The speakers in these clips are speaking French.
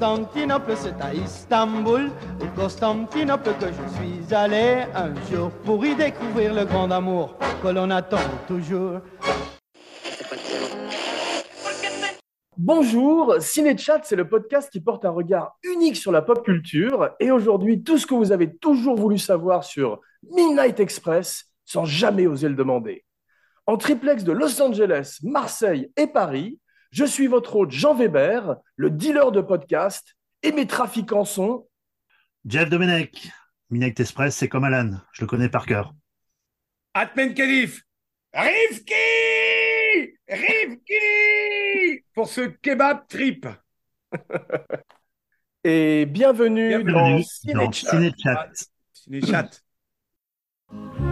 Constantinople, c'est à Istanbul, au Constantinople que je suis allé un jour pour y découvrir le grand amour que l'on attend toujours. Bonjour, Cinéchat, c'est le podcast qui porte un regard unique sur la pop culture. Et aujourd'hui, tout ce que vous avez toujours voulu savoir sur Midnight Express sans jamais oser le demander. En triplex de Los Angeles, Marseille et Paris, je suis votre hôte Jean Weber, le dealer de podcast, et mes trafiquants sont. Jeff Domenech, Midnight Express, c'est comme Alan, je le connais par cœur. Atmen Khalif, Rivki Rivki Pour ce kebab trip. Et bienvenue, Bienvenue dans.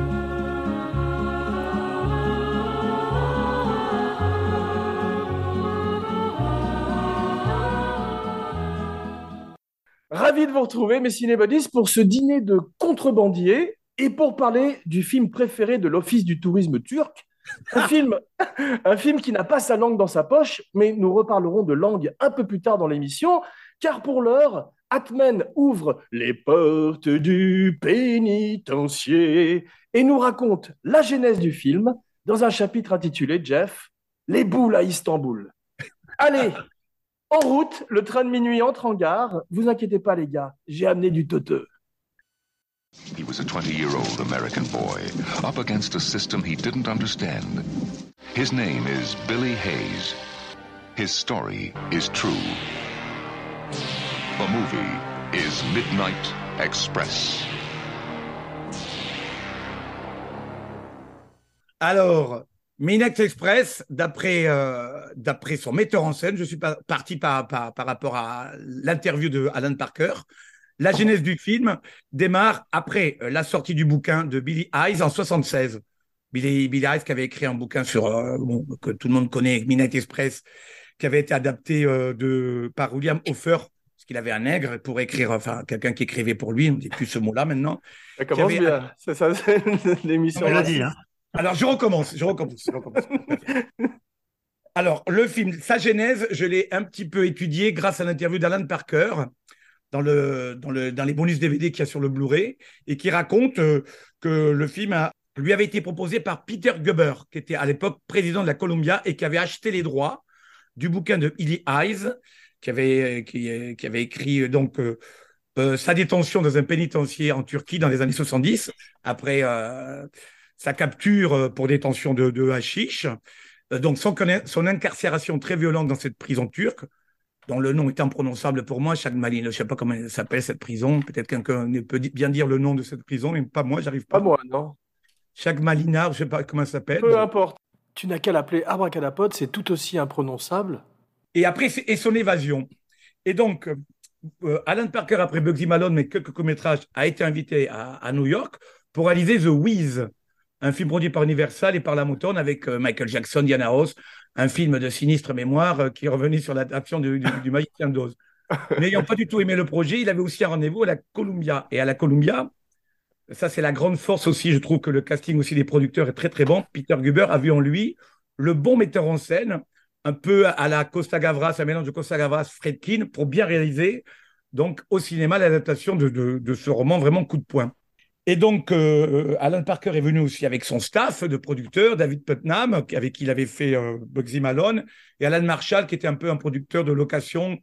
Ravi de vous retrouver, mes cinébodies, pour ce dîner de contrebandiers et pour parler du film préféré de l'Office du tourisme turc. Un film, un film qui n'a pas sa langue dans sa poche, mais nous reparlerons de langue un peu plus tard dans l'émission, car pour l'heure, Atmen ouvre les portes du pénitencier et nous raconte la genèse du film dans un chapitre intitulé Jeff, Les boules à Istanbul. Allez, en route, le train de minuit entre en gare. Vous inquiétez pas, les gars, j'ai amené du toteux. He was a 20 year old American boy up against a system he didn't understand. His name is Billy Hayes. His story is true. The movie is Midnight Express. Alors, Midnight Express, d'après euh, d'après son metteur en scène, je suis pas, parti par, par, par rapport à l'interview de Alan Parker. La genèse du film démarre après euh, la sortie du bouquin de Billy Eyes en 76. Billy, Billy Eyes qui avait écrit un bouquin sur euh, bon, que tout le monde connaît, Midnight Express, qui avait été adapté euh, de par William Hofer, parce qu'il avait un nègre pour écrire, enfin quelqu'un qui écrivait pour lui, on ne dit plus ce mot-là maintenant. Ça commence bien. C'est ça, c'est l'émission. On l'a dit, hein. Alors, je recommence, je recommence. Alors, le film, sa genèse, je l'ai un petit peu étudié grâce à l'interview d'Alan Parker dans, le, dans, le, dans les bonus DVD qu'il y a sur le Blu-ray et qui raconte euh, que le film lui avait été proposé par Peter Guber, qui était à l'époque président de la Columbia et qui avait acheté les droits du bouquin de Billy Eyes, qui avait, écrit euh, donc euh, sa détention dans un pénitencier en Turquie dans les années 70, après sa capture euh, pour détention de, de hashish, euh, donc son, incarcération très violente dans cette prison turque, dont le nom est imprononçable pour moi, chaque Malin, je ne sais pas comment elle s'appelle cette prison, peut-être quelqu'un peut bien dire le nom de cette prison, mais pas moi, j'arrive pas. Pas moi, non. Chaque Malina, je ne sais pas comment elle s'appelle. Peu importe. Tu n'as qu'à l'appeler Abracadapod, c'est tout aussi imprononçable. Et après, et son évasion. Et donc, euh, Alan Parker, après Bugsy Malone, mais quelques courts-métrages, a été invité à, à New York pour réaliser The Wiz, un film produit par Universal et par la Motown avec euh, Michael Jackson, Diana Ross, un film de sinistre mémoire euh, qui revenait sur l'adaptation du, du, du Magicien d'Oz. N'ayant pas du tout aimé le projet, il avait aussi un rendez-vous à la Columbia. Et à la Columbia, ça c'est la grande force aussi, je trouve que le casting aussi des producteurs est très très bon. Peter Guber a vu en lui le bon metteur en scène, un peu à la Costa Gavras, un mélange de Costa Gavras, Fredkin, pour bien réaliser donc au cinéma l'adaptation de, de, de ce roman vraiment coup de poing. Et donc, euh, Alan Parker est venu aussi avec son staff de producteurs, David Putnam, avec qui il avait fait euh, Bugsy Malone, et Alan Marshall, qui était un peu un producteur de location,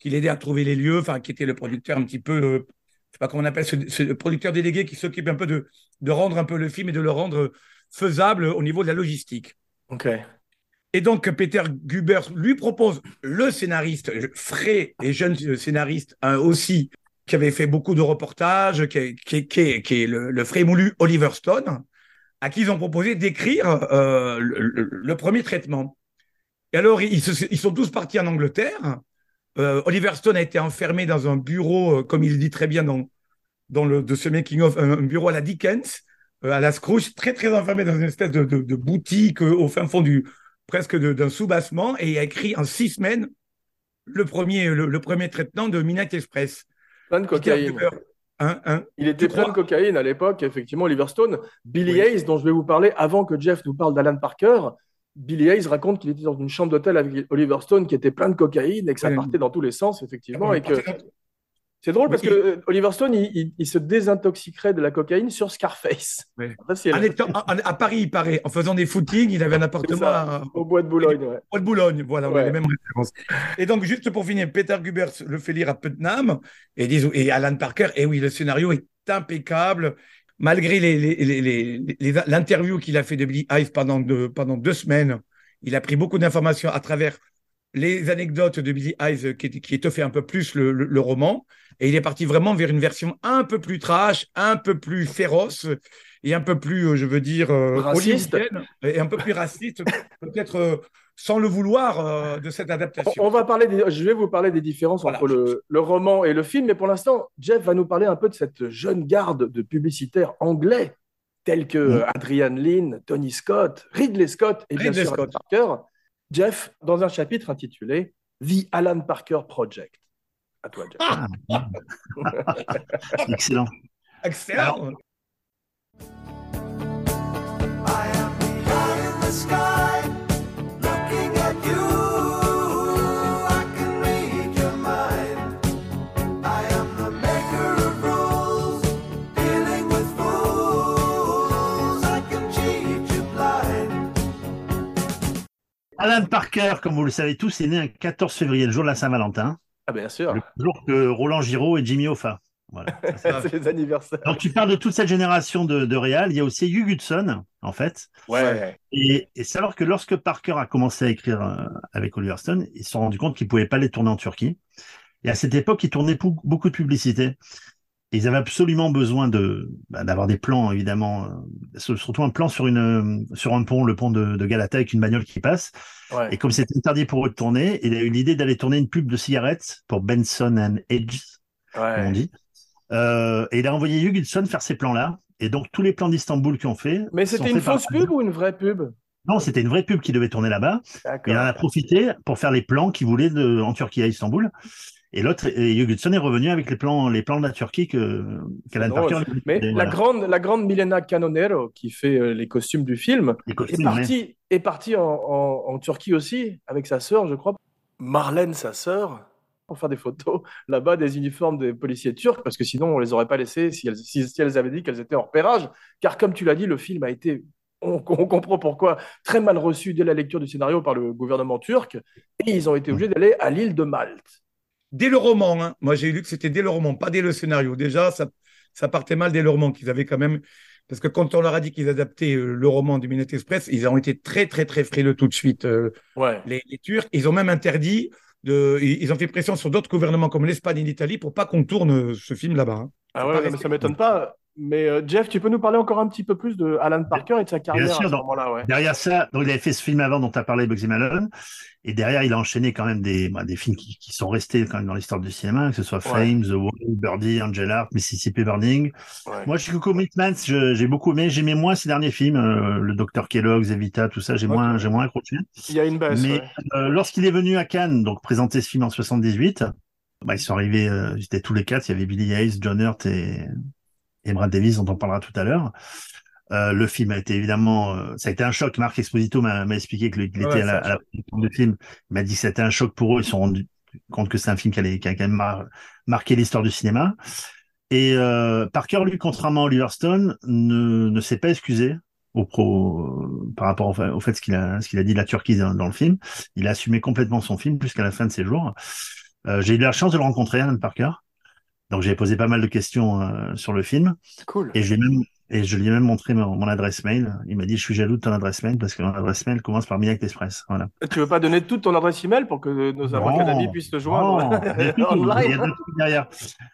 qui l'aidait à trouver les lieux, enfin, qui était le producteur un petit peu, euh, je sais pas comment on appelle, ce, ce producteur délégué qui s'occupe un peu de, de rendre un peu le film et de le rendre faisable au niveau de la logistique. Ok. Et donc, Peter Guber lui propose le scénariste, frais et jeune scénariste hein, aussi, qui avait fait beaucoup de reportages, qui, est- le, le frais moulu Oliver Stone, à qui ils ont proposé d'écrire euh, le, premier traitement. Et alors, ils, sont tous partis en Angleterre. Euh, Oliver Stone a été enfermé dans un bureau, euh, comme il dit très bien dans, dans le, de ce making-of, un, un bureau à la Dickens, à la Scrooge, très très enfermé dans une espèce de, boutique au fin fond du presque d'un sous-bassement, et il a écrit en six semaines le premier, le premier traitement de Midnight Express. Plein de cocaïne. Hein, hein. Il était plein de cocaïne à l'époque, effectivement, Oliver Stone. Billy Oui. Hayes, dont je vais vous parler avant que Jeff nous parle d'Alan Parker, Billy Hayes raconte qu'il était dans une chambre d'hôtel avec Oliver Stone qui était plein de cocaïne et que ça partait dans tous les sens, effectivement. Et que c'est drôle parce Oui. que euh, Oliver Stone, il, il- il se désintoxiquerait de la cocaïne sur Scarface. Oui. Étant- à Paris, il paraît, en faisant des footings, il avait un appartement ça. à, Au bois de Boulogne, ouais. Bois de Boulogne, voilà, on a Ouais. les mêmes références. Et donc, juste pour finir, Peter Gubers le fait lire à Putnam et, Alan Parker, et oui, le scénario est impeccable. Malgré les- les- les- les- les- l'interview qu'il a fait de Billy Ive pendant deux, pendant deux semaines, il a pris beaucoup d'informations à travers les anecdotes de Billy Ive qui, qui étoffaient un peu plus le, le- le roman. Et il est parti vraiment vers une version un peu plus trash, un peu plus féroce et un peu plus, euh, je veux dire, euh, Raciste. et un peu plus raciste, peut-être euh, sans le vouloir euh, de cette On, adaptation. on va parler des- je vais vous parler des différences Voilà. entre le, le roman et le film, mais pour l'instant, Jeff va nous parler un peu de cette jeune garde de publicitaires anglais, tels que. Adrian Lynn, Tony Scott, Ridley Scott et bien Ridley sûr Alan Scott. Parker. Jeff, dans un chapitre intitulé The Alan Parker Project. À toi, Jeff. Ah, excellent. Excellent. I am the eye in the sky, looking at you. I can read your mind. I am the maker of rules, dealing with fools. I can cheat you blind. Alan Parker, comme vous le savez tous, est né un 14 février, le jour de la Saint-Valentin, Ah, bien sûr. le jour que Roland Giraud et Jimmy Hoffa. Voilà. C'est les anniversaires. Donc tu parles de toute cette génération de, de réal. Il y a aussi Hugh Hudson, en fait. Ouais. Et, et savoir que lorsque Parker a commencé à écrire euh, avec Oliver Stone, ils se sont rendus compte qu'ils ne pouvaient pas les tourner en Turquie. Et à cette époque, ils tournaient beaucoup de publicité. Ils avaient absolument besoin de bah, d'avoir des plans, évidemment, euh, sur- surtout un plan sur une euh, sur un pont, le pont de, de Galata avec une bagnole qui passe. Ouais. Et comme c'était interdit pour eux de tourner, il a eu l'idée d'aller tourner une pub de cigarettes pour Benson and Edge, comme on dit. Euh, et il a envoyé Hugh faire ces plans-là. Et donc tous les plans d'Istanbul qu'ils ont fait. Mais c'était une fausse pub ou une vraie pub? Non, c'était une vraie pub qui devait tourner là-bas. Il en a profité pour faire les plans qu'il voulait de, en Turquie à Istanbul. Et l'autre, Hudson est revenu avec les plans, les plans de la Turquie que qu'Alan Parker. Mais la voilà. grande, la grande Milena Canonero, qui fait euh, les costumes du film, est ouais. partie, est partie en, en- en Turquie aussi, avec sa sœur, je crois. Marlène, sa sœur, pour faire des photos là-bas des uniformes des policiers turcs, parce que sinon on les aurait pas laissés si elles, si, si elles avaient dit qu'elles étaient en repérage. Car comme tu l'as dit, le film a été, on, on comprend pourquoi, très mal reçu dès la lecture du scénario par le gouvernement turc, et ils ont été obligés d'aller à l'île de Malte. Dès le roman, hein. moi j'ai lu que c'était dès le roman, pas dès le scénario. Déjà, ça, ça partait mal dès le roman, qu'ils avaient quand même. Parce que quand on leur a dit qu'ils adaptaient euh, le roman du Midnight Express, ils ont été très, très, très frileux tout de suite, euh, Ouais. les, les Turcs. Ils ont même interdit, de, ils ont fait pression sur d'autres gouvernements comme l'Espagne et l'Italie pour pas qu'on tourne euh, ce film là-bas. hein. Ah ouais, mais ça m'étonne pas. Mais euh, Jeff, tu peux nous parler encore un petit peu plus de Alan Parker et de sa carrière sûr, à ce donc- moment-là, ouais. Derrière ça, donc il avait fait ce film avant dont tu as parlé, Bugsy Malone. Et derrière, il a enchaîné quand même des, bah, des films qui, qui sont restés quand même dans l'histoire du cinéma, que ce soit Ouais. Fame, The Wall, Birdie, Angel Heart, Mississippi Burning. Ouais. Moi, Chicago Commitments, j'ai beaucoup aimé. J'aimais moins ces derniers films, euh, le Docteur Kellogg's, Evita, tout ça. J'ai moins, j'ai moins accroché. Il y a une baisse. Mais euh, lorsqu'il est venu à Cannes, donc présenter ce film en 78, bah, ils sont arrivés, euh, ils étaient tous les quatre. Il y avait Billy Hayes, John Hurt et, et Brad Davis, dont on parlera tout à l'heure. Euh, le film a été évidemment, euh, ça a été un choc. Marc Exposito m'a expliqué qu'il Ouais, était à la, à production du film. Il m'a dit que c'était un choc pour eux. Ils se sont rendus compte que c'est un film qui, allait, qui a quand même mar- marqué l'histoire du cinéma. Et euh, Parker, lui, contrairement à Oliver Stone, ne, ne s'est pas excusé au pro, par rapport au, fa- au fait ce qu'il a, ce qu'il a dit de la Turquie dans, dans le film. Il a assumé complètement son film jusqu'à la fin de ses jours. J'ai eu la chance de le rencontrer, Alan Parker. Donc j'ai posé pas mal de questions euh, sur le film Cool. et je lui ai même et je lui ai même montré mon, mon adresse mail. Il m'a dit je suis jaloux de ton adresse mail parce que mon adresse mail commence par Midnight Express. Voilà. Tu veux pas donner toute ton adresse email pour que nos d'amis puissent te joindre non, il y a tout, il y a derrière.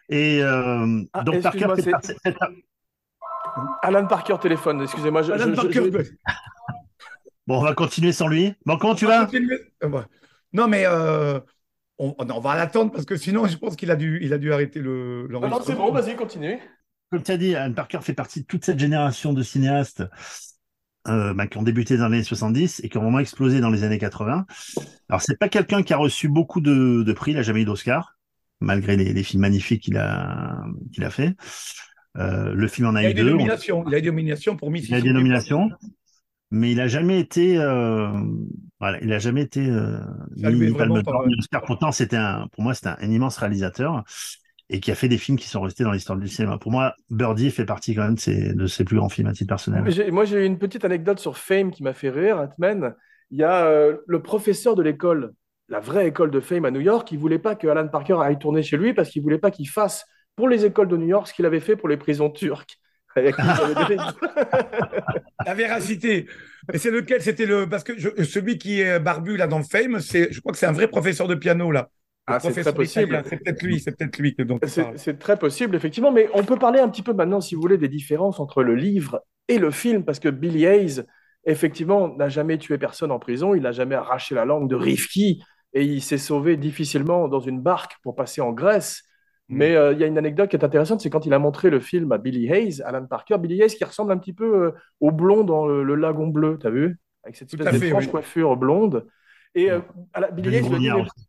Et euh, Ah, donc par- Alan Parker téléphone, excusez-moi. je- Alan je- Parker, je- Bon, on va continuer sans lui. Bon, comment tu vas? Euh. Non, mais euh, on, on va l'attendre parce que sinon, je pense qu'il a dû, il a dû arrêter le. Ah non, c'est bon, vas-y, continue. Comme tu as dit, Alan Parker fait partie de toute cette génération de cinéastes euh, bah, qui ont débuté dans les années 70 et qui ont vraiment explosé dans les années 80. Alors, c'est pas quelqu'un qui a reçu beaucoup de, de prix, il n'a jamais eu d'Oscar, malgré les, les films magnifiques qu'il a, qu'il a fait. Euh, le film en a, Il a eu des deux. nominations. Il a eu des nominations pour Miss. Il a eu des nominations. mais il a jamais été, euh, voilà, il a jamais été euh, ni Palme d'Or ni Oscar. Pourtant, c'était un, pour moi, c'était un, un immense réalisateur et qui a fait des films qui sont restés dans l'histoire du cinéma. Pour moi, Birdie fait partie quand même de ses, de ses plus grands films à titre personnel. Mais Moi, j'ai une petite anecdote sur Fame qui m'a fait rire, Ant-Man. Il y a euh, le professeur de l'école, la vraie école de Fame à New York, qui voulait pas que Alan Parker aille tourner chez lui parce qu'il voulait pas qu'il fasse pour les écoles de New York ce qu'il avait fait pour les prisons turques. Avec La véracité. Mais c'est lequel? C'était le. Parce que je- celui qui est barbu là dans Fame, c'est, je crois que c'est un vrai professeur de piano là. Ah, c'est très possible. C'est peut-être lui, c'est peut-être lui c'est très possible, effectivement, mais on peut parler un petit peu maintenant, si vous voulez, des différences entre le livre et le film, parce que Billy Hayes, effectivement, n'a jamais tué personne en prison, il n'a jamais arraché la langue de Rifki, et il s'est sauvé difficilement dans une barque pour passer en Grèce. Mm. Mais euh, il y a une anecdote qui est intéressante, c'est quand il a montré le film à Billy Hayes, Alan Parker, Billy Hayes qui ressemble un petit peu euh, au blond dans le, le lagon bleu, t'as vu? Avec cette espèce d'étrange oui. coiffure blonde. Et euh, la- Billy Hayes lui a dit, mais- aussi.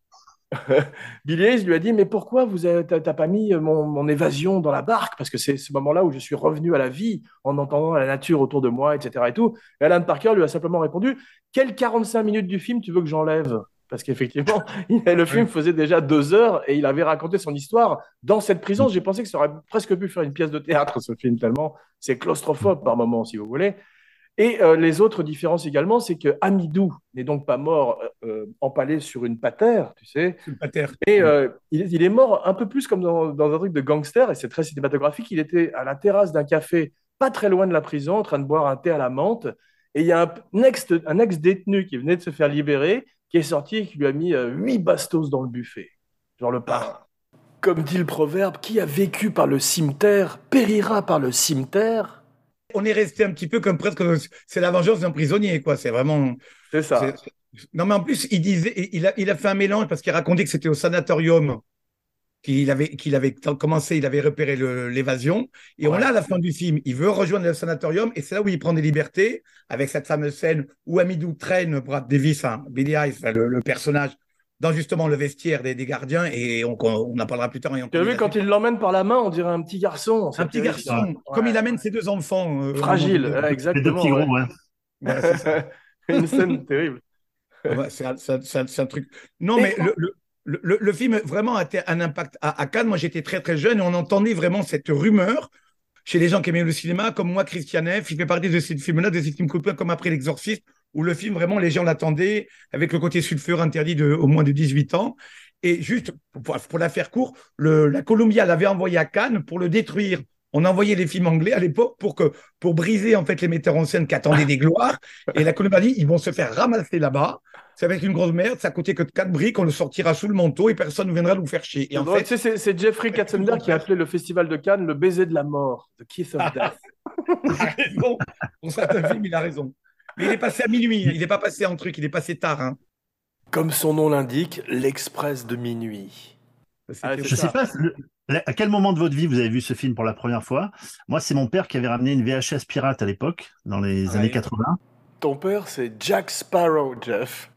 Billy Hayes lui a dit, mais pourquoi vous t'as pas mis mon, mon évasion dans la barque? Parce que c'est ce moment-là où je suis revenu à la vie en entendant la nature autour de moi, etc. Et, tout. et Alan Parker lui a simplement répondu, quelles 45 minutes du film tu veux que j'enlève? Parce qu'effectivement, le film faisait déjà deux heures et il avait raconté son histoire dans cette prison. J'ai pensé que ça aurait presque pu faire une pièce de théâtre, ce film, tellement c'est claustrophobe par moments, si vous voulez. Et euh, les autres différences également, c'est que Amidou n'est donc pas mort euh, empalé sur une patère, tu sais, le pater. et euh, il, il est mort un peu plus comme dans, dans un truc de gangster, et c'est très cinématographique. Il était à la terrasse d'un café, pas très loin de la prison, en train de boire un thé à la menthe. Et il y a un ex-détenu qui venait de se faire libérer, qui est sorti et qui lui a mis euh, huit bastos dans le buffet. Genre le pain. Comme dit le proverbe, qui a vécu par le cimetière périra par le cimetière. On est resté un petit peu comme presque. C'est la vengeance d'un prisonnier, quoi. C'est vraiment. C'est ça. Non, mais en plus, il disait, il a, il a fait un mélange parce qu'il racontait que c'était au sanatorium qu'il avait, qu'il avait commencé, il avait repéré le- l'évasion. Et on l'a à la fin du film. Il veut rejoindre le sanatorium et c'est là où il prend des libertés avec cette fameuse scène où Amidou traîne Brad Davis, hein, Billy le, le personnage, dans justement le vestiaire des, des gardiens. Et on, on en parlera plus tard. Tu as vu, quand il l'emmène par la main, on dirait un petit garçon. un petit terrible, garçon, comme Ouais. il amène ses deux enfants. euh, Fragile, au moment ouais, du- Les deux exactement. petits ouais. gros, ouais. Ouais, c'est ça. Une scène terrible. Ouais, c'est un, c'est un- c'est un- c'est un truc. Non, Et- mais le, le, le- le- film vraiment a un impact à, Cannes. Moi, j'étais très très jeune et on entendait vraiment cette rumeur chez les gens qui aimaient le cinéma, comme moi, Christian F. Il fait partie de ces films-là, de ces films coup de poing, comme après L'Exorciste, où le film vraiment les gens l'attendaient avec le côté sulfureux interdit de au moins de 18 ans. Et juste pour, pour la faire court, la Columbia l'avait envoyé à Cannes pour le détruire. On envoyait les films anglais à l'époque pour que pour briser en fait les metteurs en scène qui attendaient des gloires. Et la Columbia dit ils vont se faire ramasser là-bas. Ça va être une grosse merde. Ça coûtait que quatre briques. On le sortira sous le manteau et personne ne viendra nous faire chier. Et en fait, tu sais, c'est- c'est Jeffrey Katzenberg qui a appelé le festival de Cannes le baiser de la mort, The Kiss of Death. il a raison. Pour certains films, il a raison. Mais il est passé à minuit. Il n'est pas passé en truc. Il est passé tard. hein. Comme son nom l'indique, l'Express de minuit. Ah, Je sais pas, le- à quel moment de votre vie vous avez vu ce film pour la première fois? Moi, c'est mon père qui avait ramené une VHS pirate à l'époque, dans les Ouais. années 80. Ton père, c'est Jack Sparrow, Jeff.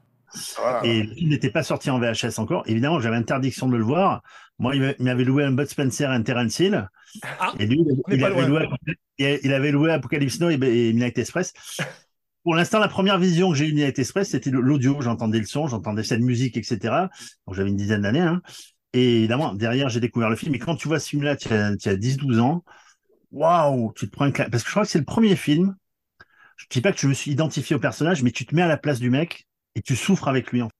Voilà. Et le film n'était pas sorti en VHS encore. Évidemment, j'avais interdiction de le voir. Moi, il m'a- il m'avait loué un Bud Spencer et un Terence Hill. Ah, et lui, il avait, loué, il il avait loué Apocalypse Now et, et Midnight Express. Pour l'instant, la première vision que j'ai eue de Midnight Express, c'était l'audio. J'entendais le son, j'entendais cette musique, etc. Donc, j'avais une dizaine d'années. hein. Et évidemment, derrière, j'ai découvert le film. Et quand tu vois ce film-là, tu as, as 10-12 ans. Waouh, tu te prends une claque. Parce que je crois que c'est le premier film. Je dis pas que je me suis identifié au personnage, mais tu te mets à la place du mec et tu souffres avec lui. En fait.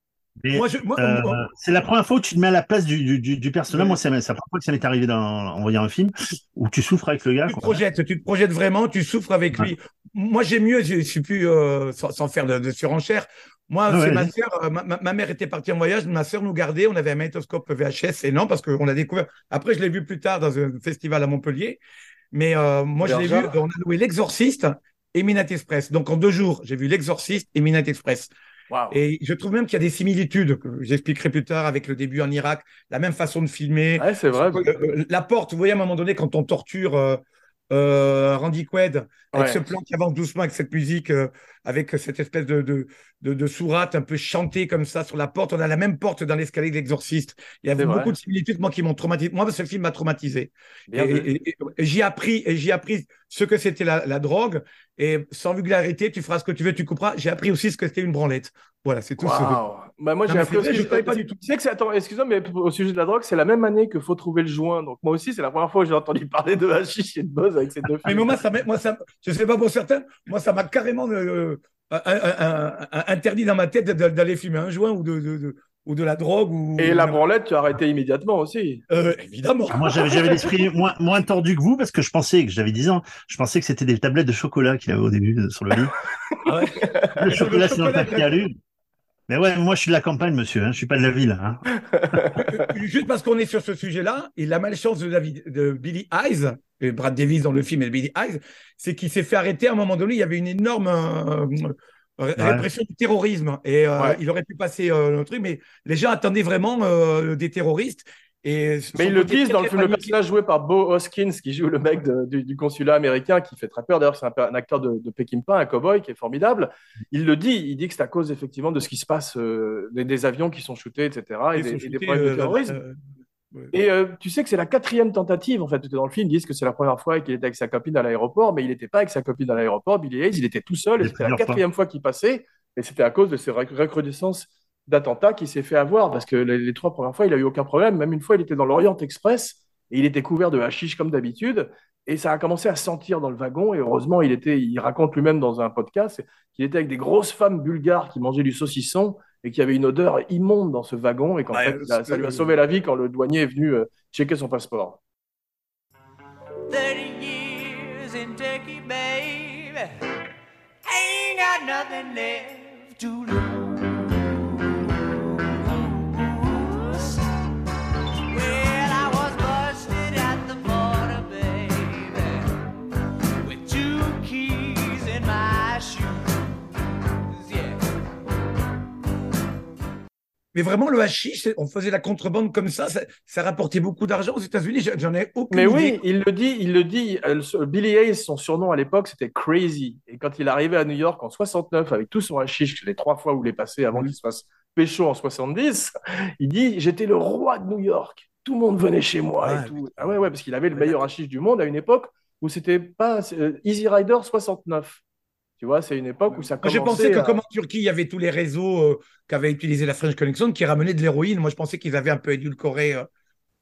Et, Moi, je, moi, euh, moi- c'est la première fois où tu te mets à la place du, du, du, du personnage. Moi, c'est la première fois que ça m'est arrivé dans, en voyant un film où tu souffres avec le gars. tu te projettes, tu te projettes vraiment, tu souffres avec Ouais. lui. Moi, j'ai mieux, je suis plus euh, sans, sans faire de, de surenchère. Moi, Ouais, c'est ma sœur. euh, Ma, mère était partie en voyage, ma sœur nous gardait. On avait un magnétoscope VHS et non parce qu'on l'a découvert. Après, je l'ai vu plus tard dans un festival à Montpellier. Mais euh, moi, je l'ai vu. Bergerac. On a loué l'Exorciste et Midnight Express. Donc en deux jours, j'ai vu l'Exorciste et Midnight Express. Et je trouve même qu'il y a des similitudes que j'expliquerai plus tard avec le début en Irak, la même façon de filmer. Ouais, c'est vrai. Euh, euh, la porte, vous voyez à un moment donné quand on torture euh, euh, Randy Quaid avec Ouais. ce plan qui avance doucement avec cette musique, euh, avec cette espèce de, de, de, de sourate un peu chantée comme ça sur la porte. On a la même porte dans l'escalier de l'exorciste. Il y a C'est beaucoup vrai. de similitudes moi qui m'ont traumatisé. Moi, ce film m'a traumatisé. Bien Et, et- et- et j'ai appris, et j'ai appris ce que c'était la, la drogue. Et sans vulgarité, tu feras ce que tu veux, tu couperas. J'ai appris aussi ce que c'était une branlette. Voilà, c'est tout. ce- Waouh. Bah, moi, j'ai mais appris aussi. je savais pas du tout. Tu sais que c'est. Attends, excuse-moi, mais au sujet de la drogue, c'est la même année que Faut trouver le joint. Donc, moi aussi, c'est la première fois que j'ai entendu parler de hashish et de buzz avec ces deux Mais films. moi, ça, m'a- moi, ça, je sais pas pour certains, moi, ça m'a carrément euh, un- un- un- un- interdit dans ma tête d'a- d'aller fumer un joint ou de, de, de- ou de la drogue. Ou, Et la branlette, tu as arrêté immédiatement aussi. Euh, évidemment. Ah, Moi, j'avais, l'esprit moins, moins tordu que vous parce que je pensais que j'avais 10 ans. Je pensais que c'était des tablettes de chocolat qu'il avait au début euh, sur le lit. Ah ouais. Le chocolat, c'est dans le papier à lu. Mais ouais, moi, je suis de la campagne, monsieur. Hein. Je suis pas de la ville. Hein. Juste parce qu'on est sur ce sujet-là, et la malchance de, David, de Billy Eyes, et Brad Davis dans le film et Billy Eyes, c'est qu'il s'est fait arrêter à un moment donné. Il y avait une énorme euh, répression du terrorisme et euh, Ouais. il aurait pu passer euh, le truc, mais les gens attendaient vraiment euh, des terroristes. Et Mais ils le disent très, dans le film, le personnage joué par Bo Hoskins, qui joue le mec de- du, du consulat américain, qui fait très peur. D'ailleurs, c'est un, un acteur de, de Peckinpah, un cowboy qui est formidable. Il le dit, il dit que c'est à cause effectivement de ce qui se passe, euh, des, des avions qui sont shootés, etc., et, des, et problèmes de euh, terrorisme. euh, ouais. Et euh, tu sais que c'est la quatrième tentative, en fait, dans le film. Ils disent que c'est la première fois qu'il était avec sa copine à l'aéroport, mais il n'était pas avec sa copine à l'aéroport. Billy Hayes, il était tout seul, et c'était la quatrième fois qu'il passait. Et c'était à cause de ces rec- recrudescences d'attentats qu'il s'est fait avoir, parce que les, les trois premières fois, il a eu aucun problème. Même une fois, il était dans l'Orient Express, et il était couvert de hashish comme d'habitude. Et ça a commencé à sentir dans le wagon. Et heureusement, il était, il raconte lui-même dans un podcast qu'il était avec des grosses femmes bulgares qui mangeaient du saucisson et qu'il y avait une odeur immonde dans ce wagon. Et qu'en Ouais, fait, ça lui a sauvé la vie quand le douanier est venu euh, checker son passeport. 30 years in Turkey, baby. Ain't got nothing left to lose. Mais vraiment, le hashish, on faisait la contrebande comme ça, ça, ça rapportait beaucoup d'argent aux États-Unis. J'en- ai aucune Mais idée. oui, il le dit, il le dit. euh, Billy Hayes, son surnom à l'époque, c'était Crazy. Et quand il arrivé à New York en 69 avec tout son hashish, les trois fois où il est passé avant qu'il se fasse pécho en 70, il dit J'étais le roi de New York. Tout le monde venait chez moi. Ah, et tout. putain. Ah ouais, ouais, parce qu'il avait le meilleur hashish du monde à une époque où c'était pas euh, Easy Rider 69. Tu vois, c'est une époque où ça Moi, je commençait. pensais que à- comme en Turquie, il y avait tous les réseaux euh, qu'avait utilisé la French Connection qui ramenaient de l'héroïne. Moi, je pensais qu'ils avaient un peu édulcoré euh,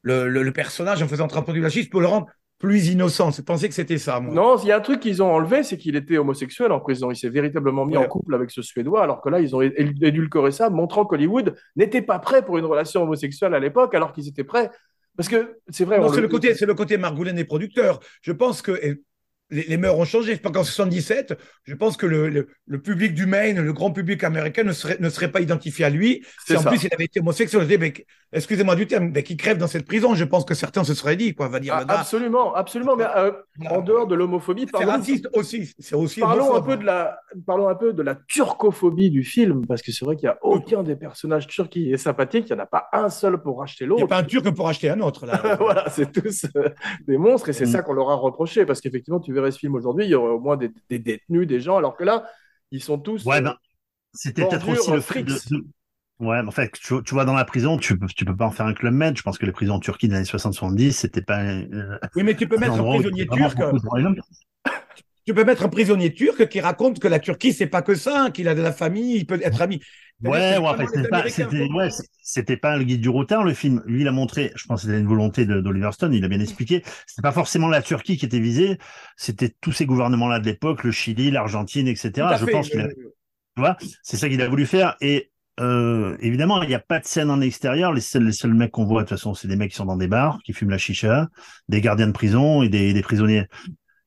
le, le- le personnage en faisant tremper du hashish pour le rendre plus innocent. Je pensais que c'était ça, moi. Non, il y a un truc qu'ils ont enlevé, c'est qu'il était homosexuel en prison. Il s'est véritablement mis Ouais. en couple avec ce Suédois, alors que là, ils ont édulcoré ça, montrant qu'Hollywood n'était pas prêt pour une relation homosexuelle à l'époque, alors qu'ils étaient prêts. Parce que c'est vrai, c'est le côté, c'est le côté Margoulen des producteurs. Je pense que et les, les mœurs ont changé. Je pense qu'en 77, je pense que le, le, le public du Maine, le grand public américain ne serait, ne serait pas identifié à lui. C'est Si en ça. plus il avait été homosexuel, excusez-moi du terme, mais qui crève dans cette prison. Je pense que certains se seraient dit, quoi, va dire Ah, absolument, absolument. Mais euh, en dehors de l'homophobie, C'est parlons, raciste aussi. C'est aussi. parlons un peu de la, parlons un peu de la turcophobie du film, parce que c'est vrai qu'il n'y a aucun des personnages turcs qui est sympathique. Il n'y en a pas un seul pour racheter Il n'y a l'autre. pas un Turc pour acheter un autre, là. voilà, c'est tous euh, des monstres et c'est Mm. ça qu'on leur a reproché parce qu'effectivement, tu verrais ce film aujourd'hui, il y aurait au moins des, des détenus, des gens, alors que là, ils sont tous. Ouais, euh, ben, c'était peut-être aussi le de- Ouais, en fait, tu, tu vois, dans la prison, tu peux, tu peux pas en faire un club med. Je pense que les prisons en Turquie des années 60-70, c'était pas euh, Oui, mais tu peux un mettre un prisonnier turc. Tu peux mettre un prisonnier turc qui raconte que la Turquie, c'est pas que ça, qu'il a de la famille, il peut être ami. Ouais, ouais, c'était pas, Américains. c'était, ouais, c- c'était pas le guide du routard, le film. Lui, il a montré, je pense que c'était une volonté d'Oliver Stone, il a bien expliqué. C'était pas forcément la Turquie qui était visée, c'était tous ces gouvernements-là de l'époque, le Chili, l'Argentine, etc. Je fait. pense qu'il a, tu vois, c'est ça qu'il a voulu faire. Et, euh, évidemment, il n'y a pas de scène en extérieur. Les seuls, les seuls mecs qu'on voit, de toute façon, c'est des mecs qui sont dans des bars, qui fument la chicha, des gardiens de prison et des, des prisonniers.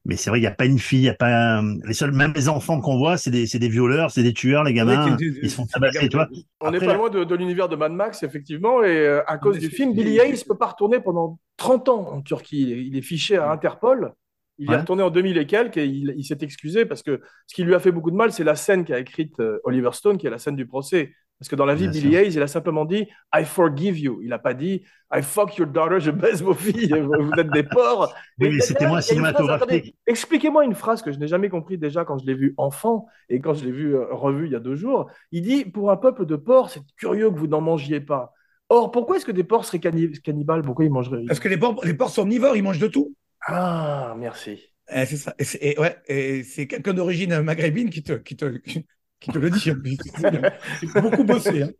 Mais c'est vrai, il n'y a pas une fille, il y a pas, les seuls, même les enfants qu'on voit, c'est des, violeurs, c'est des tueurs, les gamins. Ils se font tabasser, tu vois. On n'est pas loin de, de l'univers de Mad Max, effectivement, et euh, à cause Mais du film, Billy Hayes ne peut pas retourner pendant 30 ans en Turquie. Il est, il est fiché à Interpol. Il est retourné en 2000 et quelques et il, il s'est excusé parce que ce qui lui a fait beaucoup de mal, c'est la scène qu'a écrite euh, Oliver Stone, qui est la scène du procès. Parce que dans la vie, Bien Billy sûr. Hayes, il a simplement dit I forgive you. Il n'a pas dit I fuck your daughter, je baise vos filles, vous êtes des porcs. Oui, mais c'était moins cinématographique. Expliquez-moi une phrase que je n'ai jamais compris déjà quand je l'ai vu enfant et quand je l'ai vu euh, revu il y a deux jours. Il dit Pour un peuple de porcs, c'est curieux que vous n'en mangiez pas. Or, pourquoi est-ce que des porcs seraient canni- cannibales? Pourquoi ils mangeraient? Parce que les porcs, les porcs sont omnivores, ils mangent de tout. Ah, merci. Eh, c'est ça. Et c'est et ouais, et c'est quelqu'un d'origine maghrébine qui te, qui te, qui te le dit. J'ai beaucoup bossé. Hein.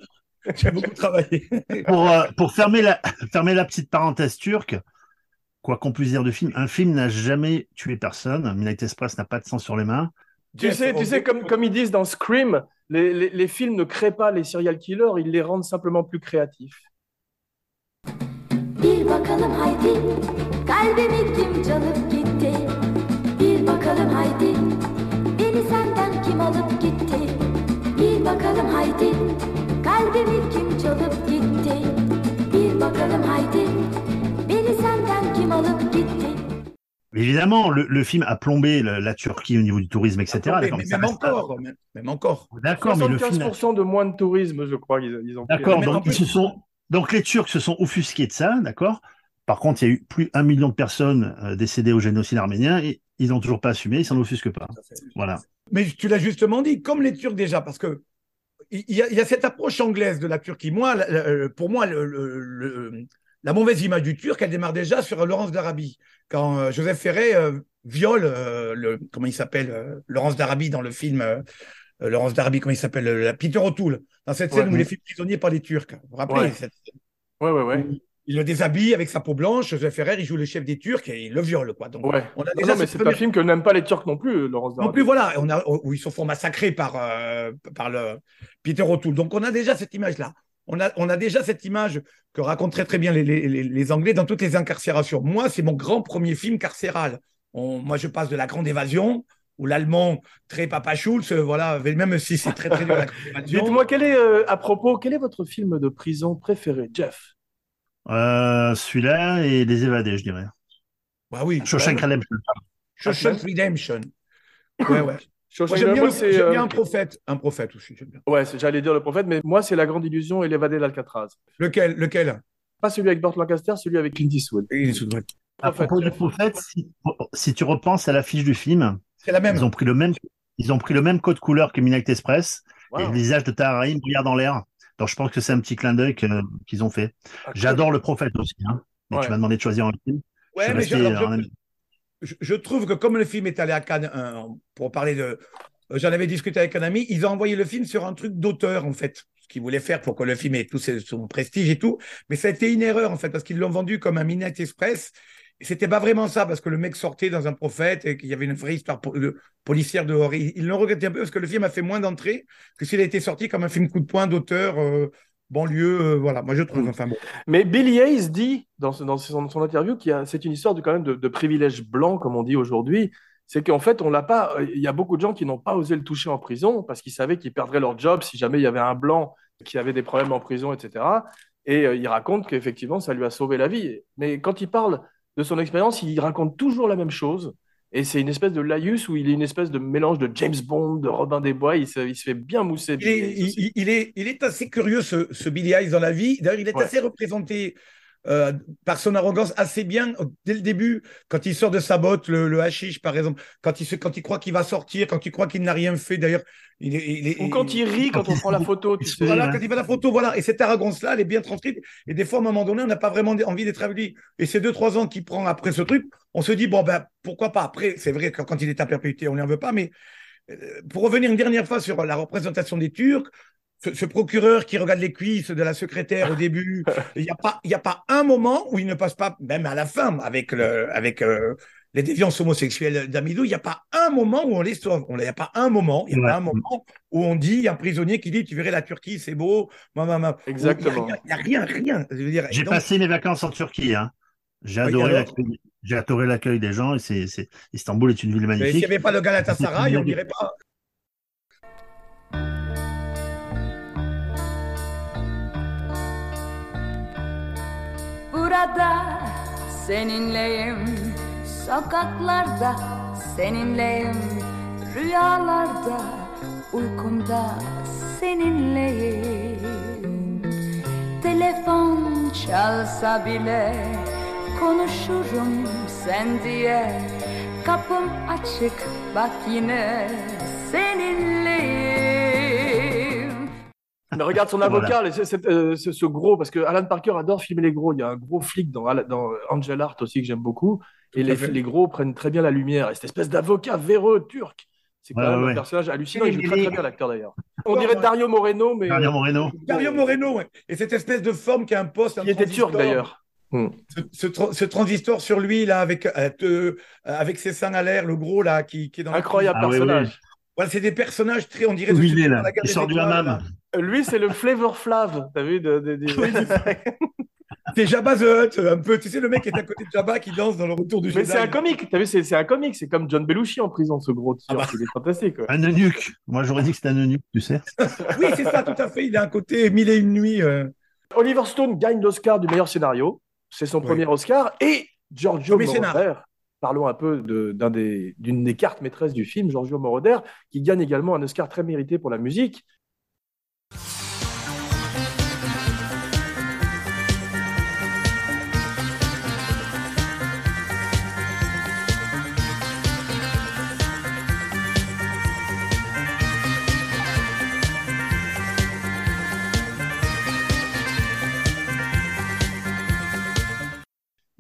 J'ai beaucoup travaillé. Pour, euh, pour fermer, la, fermer la petite parenthèse turque, quoi qu'on puisse dire de film, un film n'a jamais tué personne. Midnight Express n'a pas de sang sur les mains. Tu sais, tu sais comme, comme ils disent dans Scream, les, les, les films ne créent pas les serial killers, ils les rendent simplement plus créatifs. Bir bakalım haydi kalbimi kim çalıp gitti? Bir bakalım haydi beni senden kim alıp gitti Bir bakalım haydi kalbimi kim çalıp gitti? Bir bakalım haydi beni senden kim alıp gitti? Évidemment, le, le film a plombé la, la Turquie au niveau du tourisme, etc. Mais, D'accord, mais même encore, même, même encore. D'accord, mais le film. 75% de moins de tourisme, je crois, ils, ils ont. D'accord, donc ils se sont. Donc les Turcs se sont offusqués de ça, d'accord. Par contre, il y a eu plus d'un million de personnes euh, décédées au génocide arménien et ils n'ont toujours pas assumé, ils s'en offusquent pas. Voilà. Mais tu l'as justement dit, comme les Turcs déjà, parce que il y, a, il y a cette approche anglaise de la Turquie. Moi, la- pour moi, le- le- le- la mauvaise image du Turc, elle démarre déjà sur Laurence d'Arabie, quand euh, Joseph Ferré euh, viole euh, le comment il s'appelle euh, Laurence d'Arabie dans le film. euh, euh, Laurence d'Arabie, comment il s'appelle euh, la Peter O'Toole, dans cette scène Ouais. où il est fait prisonnier par les Turcs. Vous vous rappelez Ouais. cette scène? Ouais, ouais, ouais. Il le déshabille avec sa peau blanche. Joseph Ferrer, il joue le chef des Turcs et il le viole. Quoi. Donc, ouais. on a Non, déjà non, mais cette c'est un première- film que n'aiment pas les Turcs non plus, Laurence non plus, voilà, on a, où ils se font massacrer par, euh, par le Peter O'Toole. Donc, on a déjà cette image-là. On a, on a déjà cette image que racontent très, très bien les, les, les- les Anglais dans toutes les incarcérations. Moi, c'est mon grand premier film carcéral. On- moi, je passe de La Grande Évasion, où l'allemand, très Papa Schulz, euh, voilà, même si c'est très, très dur. Dites-moi, quel est, euh, à propos, quel est votre film de prison préféré, Jeff? Euh, Celui-là et Les Évadés, je dirais. Bah oui. Shawshank Redemption. Shawshank Redemption. Ouais, ouais. J'aime bien, euh, bien un prophète. Un prophète aussi, j'aime bien. Ouais, j'allais dire le prophète, mais moi, c'est La Grande Illusion et L'évadé d'Alcatraz. Lequel Lequel? Pas celui avec Burt Lancaster, celui avec Clint Eastwood. À propos du prophète, si, si tu repenses à l'affiche du film, C'est la même. ils ont pris le même, ils ont pris le même code couleur que Midnight Express et le visage de Tahar regarde dans l'air. Donc je pense que c'est un petit clin d'œil qu'ils ont fait. Ah, J'adore le prophète aussi. Hein. Mais Ouais. tu m'as demandé de choisir un film. Ouais, je mais je- alors, en je- trouve que comme le film est allé à Cannes, euh, pour parler de, euh, j'en avais discuté avec un ami, ils ont envoyé le film sur un truc d'auteur en fait, ce qu'ils voulaient faire pour que le film ait tout son prestige et tout, mais ça a été une erreur en fait parce qu'ils l'ont vendu comme un Midnight Express. C'était pas vraiment ça parce que le mec sortait dans un prophète et qu'il y avait une vraie histoire po- de- policière dehors. Ils ils l'ont regretté un peu parce que le film a fait moins d'entrées que s'il a été sorti comme un film coup de poing d'auteur euh, banlieue. euh, voilà, moi je trouve. Mm. Enfin bon. Mais Billy Hayes dit dans, ce- dans son, son interview a- c'est une histoire de, quand même de, de privilège blanc, comme on dit aujourd'hui. C'est qu'en fait, on l'a pas. Il y a beaucoup de gens qui n'ont pas osé le toucher en prison parce qu'ils savaient qu'ils perdraient leur job si jamais il y avait un blanc qui avait des problèmes en prison, etc. Et euh, il raconte qu'effectivement, ça lui a sauvé la vie. Mais quand il parle de son expérience, il raconte toujours la même chose. Et c'est une espèce de laïus où il est une espèce de mélange de James Bond, de Robin des Bois. Il se, il se fait bien mousser. Il est, Billy Hayes il, aussi. il- il est, il est assez curieux, ce, ce Billy Eyes dans la vie. D'ailleurs, il est Ouais. assez représenté euh, par son arrogance assez bien euh, dès le début, quand il sort de sa botte, le, le hashish, par exemple, quand il, se, quand il croit qu'il va sortir, quand il croit qu'il n'a rien fait. D'ailleurs, il est. il est- Ou quand il rit, quand on prend la photo, tu sais. Voilà, quand il fait la photo, voilà. Et cette arrogance-là, elle est bien transcrite. Et des fois, à un moment donné, on n'a pas vraiment envie d'être avec lui. Et ces deux, trois ans qu'il prend après ce truc, on se dit, bon, ben, pourquoi pas? Après, c'est vrai que quand il est à perpétuité, on n'y en veut pas. Mais euh, pour revenir une dernière fois sur la représentation des Turcs, ce, ce procureur qui regarde les cuisses de la secrétaire au début, il n'y a, pas- il y a pas un moment où il ne passe pas, même à la fin, avec, le, avec euh, les déviances homosexuelles d'Amidou, il n'y a pas un moment où on les sauve. Il n'y a pas un moment, il n'y a Ouais. pas un moment où on dit, il y a un prisonnier qui dit, tu verrais la Turquie, c'est beau. ma, ma, ma. Exactement. Il n'y a, rien, rien. Je veux dire, J'ai donc, passé mes vacances en Turquie. Hein. J'ai Oui, adoré alors. J'ai adoré l'accueil des gens. Et c'est. Istanbul est une ville mais s'il magnifique. n'y avait pas le Galatasaray, on n'irait pas. Burada seninleyim Sokaklarda seninleyim Rüyalarda uykumda seninleyim. Telefon çalsa bile Konuşurum sen diye Kapım açık bak yine seninleyim Mais regarde son avocat, les- euh, ce, ce gros, parce que Alan Parker adore filmer les gros. Il y a un gros flic dans, dans Angel Art aussi que j'aime beaucoup. Et les, gros prennent très bien la lumière. Et cette espèce d'avocat véreux turc, c'est quand Ouais, même ouais, un personnage hallucinant. Il joue très très bien l'acteur d'ailleurs. On dirait. Dario Moreno, mais Dario Moreno. Dario Moreno, ouais. Et cette espèce de forme qui a un poste. un qui était transistor. turc d'ailleurs. Ce, ce tra- ce transistor sur lui, là, avec, euh, te- avec ses seins à l'air, le gros, là, qui, qui est dans la- Incroyable Ah personnage. Voilà, c'est des personnages très, on dirait. De il est là la Il sort du hammam. là. Lui, c'est le Flavor Flav. T'as vu de, de- de- C'est Jabba the Hutt, un peu. Tu sais, le mec qui est à côté de Jabba qui danse dans le retour du Mais Jedi. c'est un comique. T'as vu, c'est c'est un comique. C'est comme John Belushi en prison, ce gros turc. Ah bah. Il est fantastique. Un eunuque. Moi, j'aurais dit que c'était un eunuque, tu sais. Oui, c'est ça, tout à fait. Il a un côté mille et une nuits. euh. Oliver Stone gagne l'Oscar du meilleur scénario. C'est son Oui. premier Oscar. Et Giorgio. Moroder, parlons un peu de- d'un des- d'une des, cartes maîtresses du film, Giorgio Moroder, qui gagne également un Oscar très mérité pour la musique.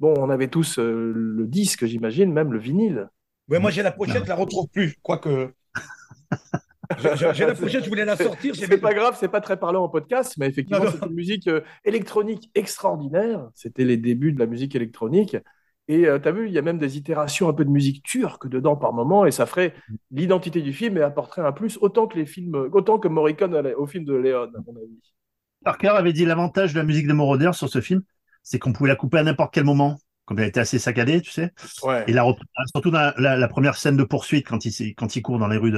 Bon, on avait tous euh, le disque, j'imagine, même le vinyle. Ouais, moi, j'ai la pochette, je la retrouve plus. Quoique. J'ai- la pochette, je voulais la sortir. C'est pas grave, c'est pas très parlant en podcast, mais effectivement, c'est une musique euh, électronique extraordinaire. C'était les débuts de la musique électronique. Et tu as vu, il y a même des itérations un peu de musique turque dedans par moment, et ça ferait l'identité du film et apporterait un plus autant que les films, autant que Morricone au film de Léon, à mon avis. Parker avait dit l'avantage de la musique de Moroder sur ce film, c'est qu'on pouvait la couper à n'importe quel moment, comme elle était assez saccadée, tu sais. Ouais. Et la, rep- surtout dans la, la- la première scène de poursuite quand il, quand il court dans les rues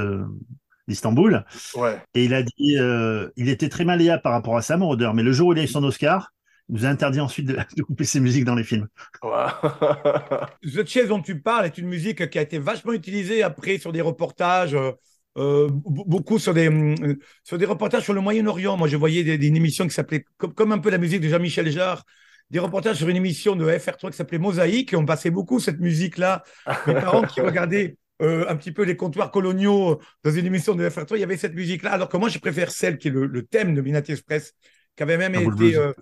d'Istanbul. ouais. Et il a dit, euh, il était très malléable par rapport à ça, Moroder, mais le jour où il a eu son Oscar, il nous a interdit ensuite de, de couper ses musiques dans les films. Ouais. The Chase dont tu parles est une musique qui a été vachement utilisée après sur des reportages, euh, euh, be- beaucoup sur des, euh, sur des reportages sur le Moyen-Orient. Moi, je voyais des, des- une émission qui s'appelait, comme, comme un peu la musique de Jean-Michel Jarre, des reportages sur une émission de FR3 qui s'appelait Mosaïque, et on passait beaucoup cette musique-là. Mes parents qui regardaient euh, un petit peu les comptoirs coloniaux dans une émission de FR3, il y avait cette musique-là, alors que moi, je préfère celle qui est le, le thème de Minati Express, qui avait même Istanbul été... Euh,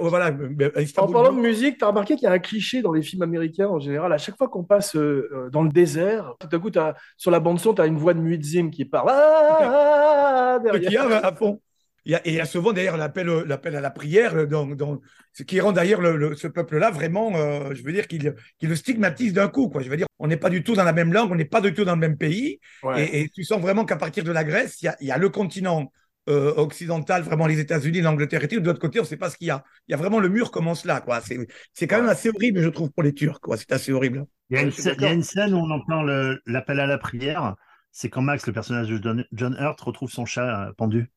voilà, euh, En parlant de musique, tu as remarqué qu'il y a un cliché dans les films américains en général. À chaque fois qu'on passe euh, euh, dans le désert, tout à coup, t'as- sur la bande-son, tu as une voix de muezzin qui parle Ah, qu'il y derrière. a à fond. Il y a, et il y a souvent d'ailleurs l'appel, euh, l'appel à la prière, euh, dans, dans, ce qui rend d'ailleurs le, le- ce peuple-là vraiment, euh, je veux dire, qu'il qu'il le stigmatise d'un coup. Quoi. Je veux dire, on n'est pas du tout dans la même langue, on n'est pas du tout dans le même pays. Ouais. Et, et tu sens vraiment qu'à partir de la Grèce, il y a, il y a le continent euh, occidental, vraiment les États-Unis, l'Angleterre et tout. De l'autre côté, on ne sait pas ce qu'il y a. Il y a vraiment le mur commence là. Quoi. C'est, c'est quand même assez horrible, je trouve, pour les Turcs. Quoi. C'est assez horrible. Il y a une, scène- il y a d'accord. une scène où on entend le- l'appel à la prière. C'est quand Max, le personnage de John, John Hurt, retrouve son chat pendu.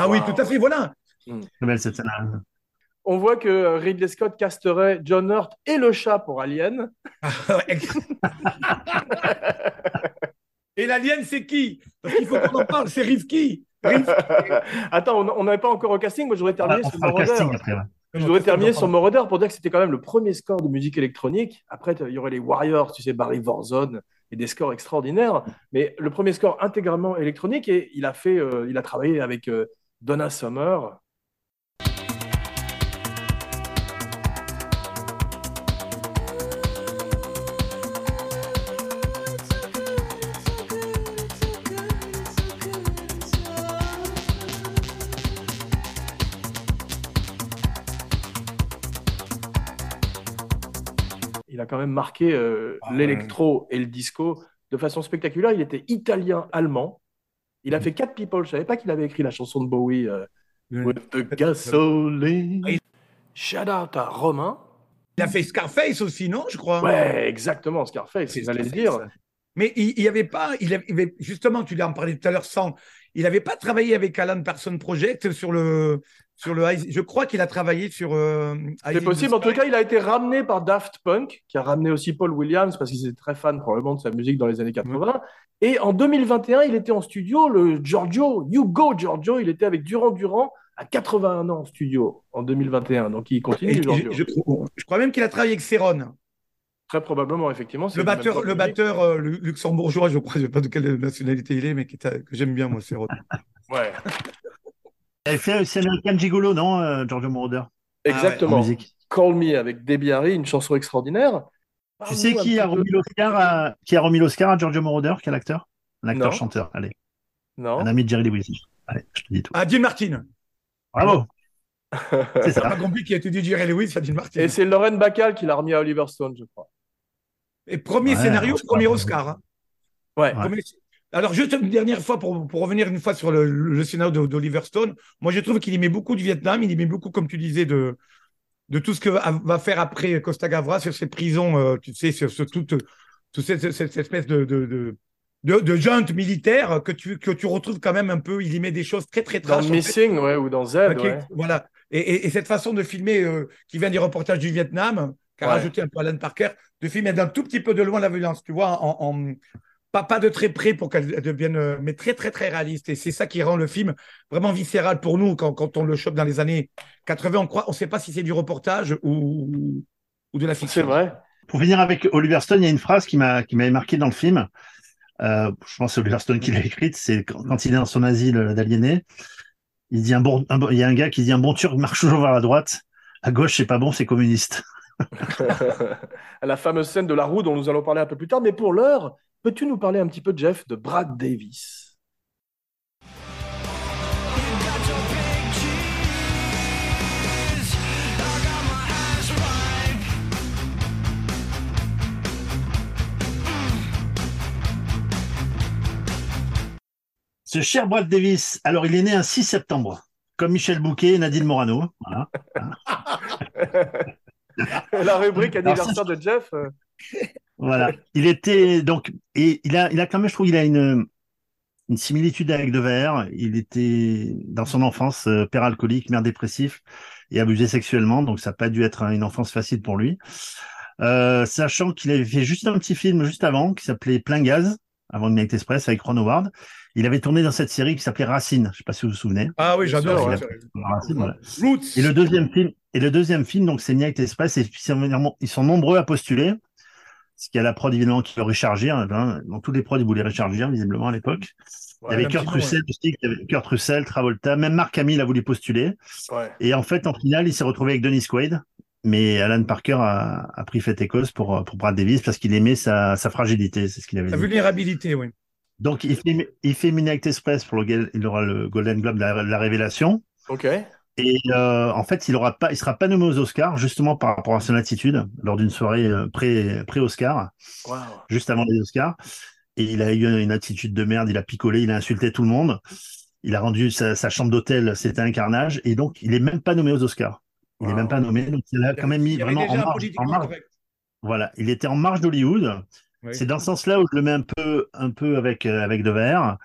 Ah oui, tout à fait, voilà. Très belle cette scène-là. On voit que euh, Ridley Scott casterait John Hurt et le chat pour Alien. et l'alien, c'est qui? Parce qu'il faut qu'on en parle, c'est Rivki. Rivki. Attends, on n'avait pas encore au casting. Moi, je voudrais On terminer sur Moroder. Je voudrais terminer sur Moroder pour dire que c'était quand même le premier score de musique électronique. Après, il y aurait les Warriors, tu sais, Barry Warzone et des scores extraordinaires. Mais le premier score intégralement électronique et il a fait, euh, il a travaillé avec euh, Donna Summer. Il a quand même marqué euh, Ah ouais. l'électro et le disco de façon spectaculaire. Il était italien-allemand. Il a fait quatre people. Je savais pas qu'il avait écrit la chanson de Bowie. euh, With the gasoline. Shout out à Romain. Il a fait Scarface aussi, non, je crois? Ouais, exactement, Scarface, C'est Scarface. dire. Mais il il y avait pas, il avait, justement, tu l'as en parlé tout à l'heure, sans, il n'avait pas travaillé avec Alan Parsons Project sur le, sur le, je crois qu'il a travaillé sur. euh, C'est possible. En tout cas, il a été ramené par Daft Punk, qui a ramené aussi Paul Williams parce qu'il était très fan probablement de sa musique dans les années 80. Et en 2021, il était en studio, le Giorgio, You Go Giorgio, il était avec Durand Durand à 81 ans en studio en 2021. Donc il continue, et Giorgio. je, je je crois même qu'il a travaillé avec Céron, Très probablement, effectivement. c'est le batteur, le batteur euh, lu- luxembourgeois, je crois, je sais pas de quelle nationalité il est, mais qui est, que j'aime bien moi, Céron. Ouais. Il avait fait aussi American Gigolo, non, euh, Giorgio Moroder? Exactement. en musique. Call Me avec Debbie Harry, une chanson extraordinaire. Tu sais qui a remis l'Oscar à qui a remis l'Oscar à Giorgio Moroder, quel acteur Un acteur Non. chanteur. Allez, Non. un ami de Jerry Lewis. Allez, je te dis tout. Ah, Dean Martin. Bravo. C'est C'est pas ça. compliqué, qui a étudié Jerry Lewis, Dean Martin. Et c'est Lauren Bacall qui l'a remis à Oliver Stone, je crois. Et premier Ouais, scénario, premier Oscar. hein. Ouais. Premier- Alors, juste une dernière fois, pour, pour revenir une fois sur le, le scénario d'Oliver Stone, moi, je trouve qu'il y met beaucoup du Vietnam, il y met beaucoup, comme tu disais, de, de tout ce que va, faire après Costa Gavras sur ces prisons, euh, tu sais, sur, sur toute, toute cette, cette- cette espèce de, de, de, de, de junte militaire que tu, que tu retrouves quand même un peu. Il y met des choses très, très Dans trash. fait. Missing, ouais, ou dans Z, ouais. Voilà. Et, et- et cette façon de filmer euh, qui vient des reportages du Vietnam, qu'a Ouais. rajouté un peu Alan Parker, de filmer d'un tout petit peu de loin la violence, tu vois, en, en- pas, pas de très près pour qu'elle devienne, euh, mais très, très, très réaliste. Et c'est ça qui rend le film vraiment viscéral pour nous quand, quand on le chope dans les années 80. On croit, on sait pas si c'est du reportage ou, ou de la fiction. C'est vrai. Pour finir avec Oliver Stone, il y a une phrase qui m'a qui m'avait marqué dans le film. Euh, je pense que c'est Oliver Stone qui l'a écrite. C'est quand, quand il est dans son asile euh, d'aliéné. Il dit un bon, un bon- il y a un gars qui dit un bon Turc marche toujours vers la droite. À gauche, c'est pas bon, c'est communiste. la fameuse scène de la roue dont nous allons parler un peu plus tard. Mais pour l'heure, peux-tu nous parler un petit peu, Jeff, de Brad Davis? Ce cher Brad Davis, alors il est né un 6 septembre, comme Michel Bouquet et Nadine Morano. Voilà. La rubrique anniversaire de Jeff. euh, Voilà. Il était donc et il a il a quand même je trouve qu'il a une une similitude avec Devers. Il était dans son enfance euh, père alcoolique, mère dépressif et abusé sexuellement, donc ça n'a pas dû être une enfance facile pour lui. Euh, sachant qu'il avait fait juste un petit film juste avant qui s'appelait Plein Gaz avant Midnight Express avec Ron Howard. Il avait tourné dans cette série qui s'appait Racine. Je sais pas si vous vous souvenez. Ah oui, j'adore. Racine, voilà. Roots. Et le deuxième film, et le deuxième film, donc c'est Midnight Express, et ils sont nombreux à postuler. Parce qu'il y a la prod évidemment qui veut recharger. Hein, hein, dans tous les prods, ils voulaient recharger visiblement à l'époque. il y avait Kurt Russell aussi, il y avait Kurt Russell, Travolta, même Mark Hamill a voulu postuler. Ouais. Et en fait, en finale, il s'est retrouvé avec Dennis Quaid. Mais Alan Parker a, a pris fait et cause pour, pour Brad Davis parce qu'il aimait sa, sa fragilité, c'est ce qu'il avait dit. vulnérabilité, oui. Donc, il fait, il fait Midnight Express pour lequel il aura le Golden Globe de la, révélation. Ok. Et euh, en fait, il aura pas, il sera pas nommé aux Oscars justement par rapport à son attitude lors d'une soirée euh, pré pré Oscar, Wow. juste avant les Oscars. Et il a eu une attitude de merde. Il a picolé, il a insulté tout le monde. Il a rendu sa, sa chambre d'hôtel, c'était un carnage. Et donc, il est même pas nommé aux Oscars. Il est Wow. même pas nommé. Donc, il a quand même mis Il vraiment en marge, en marge. Voilà, il était en marge d'Hollywood. C'est dans ce sens-là où je le mets un peu, avec euh, avec Devers,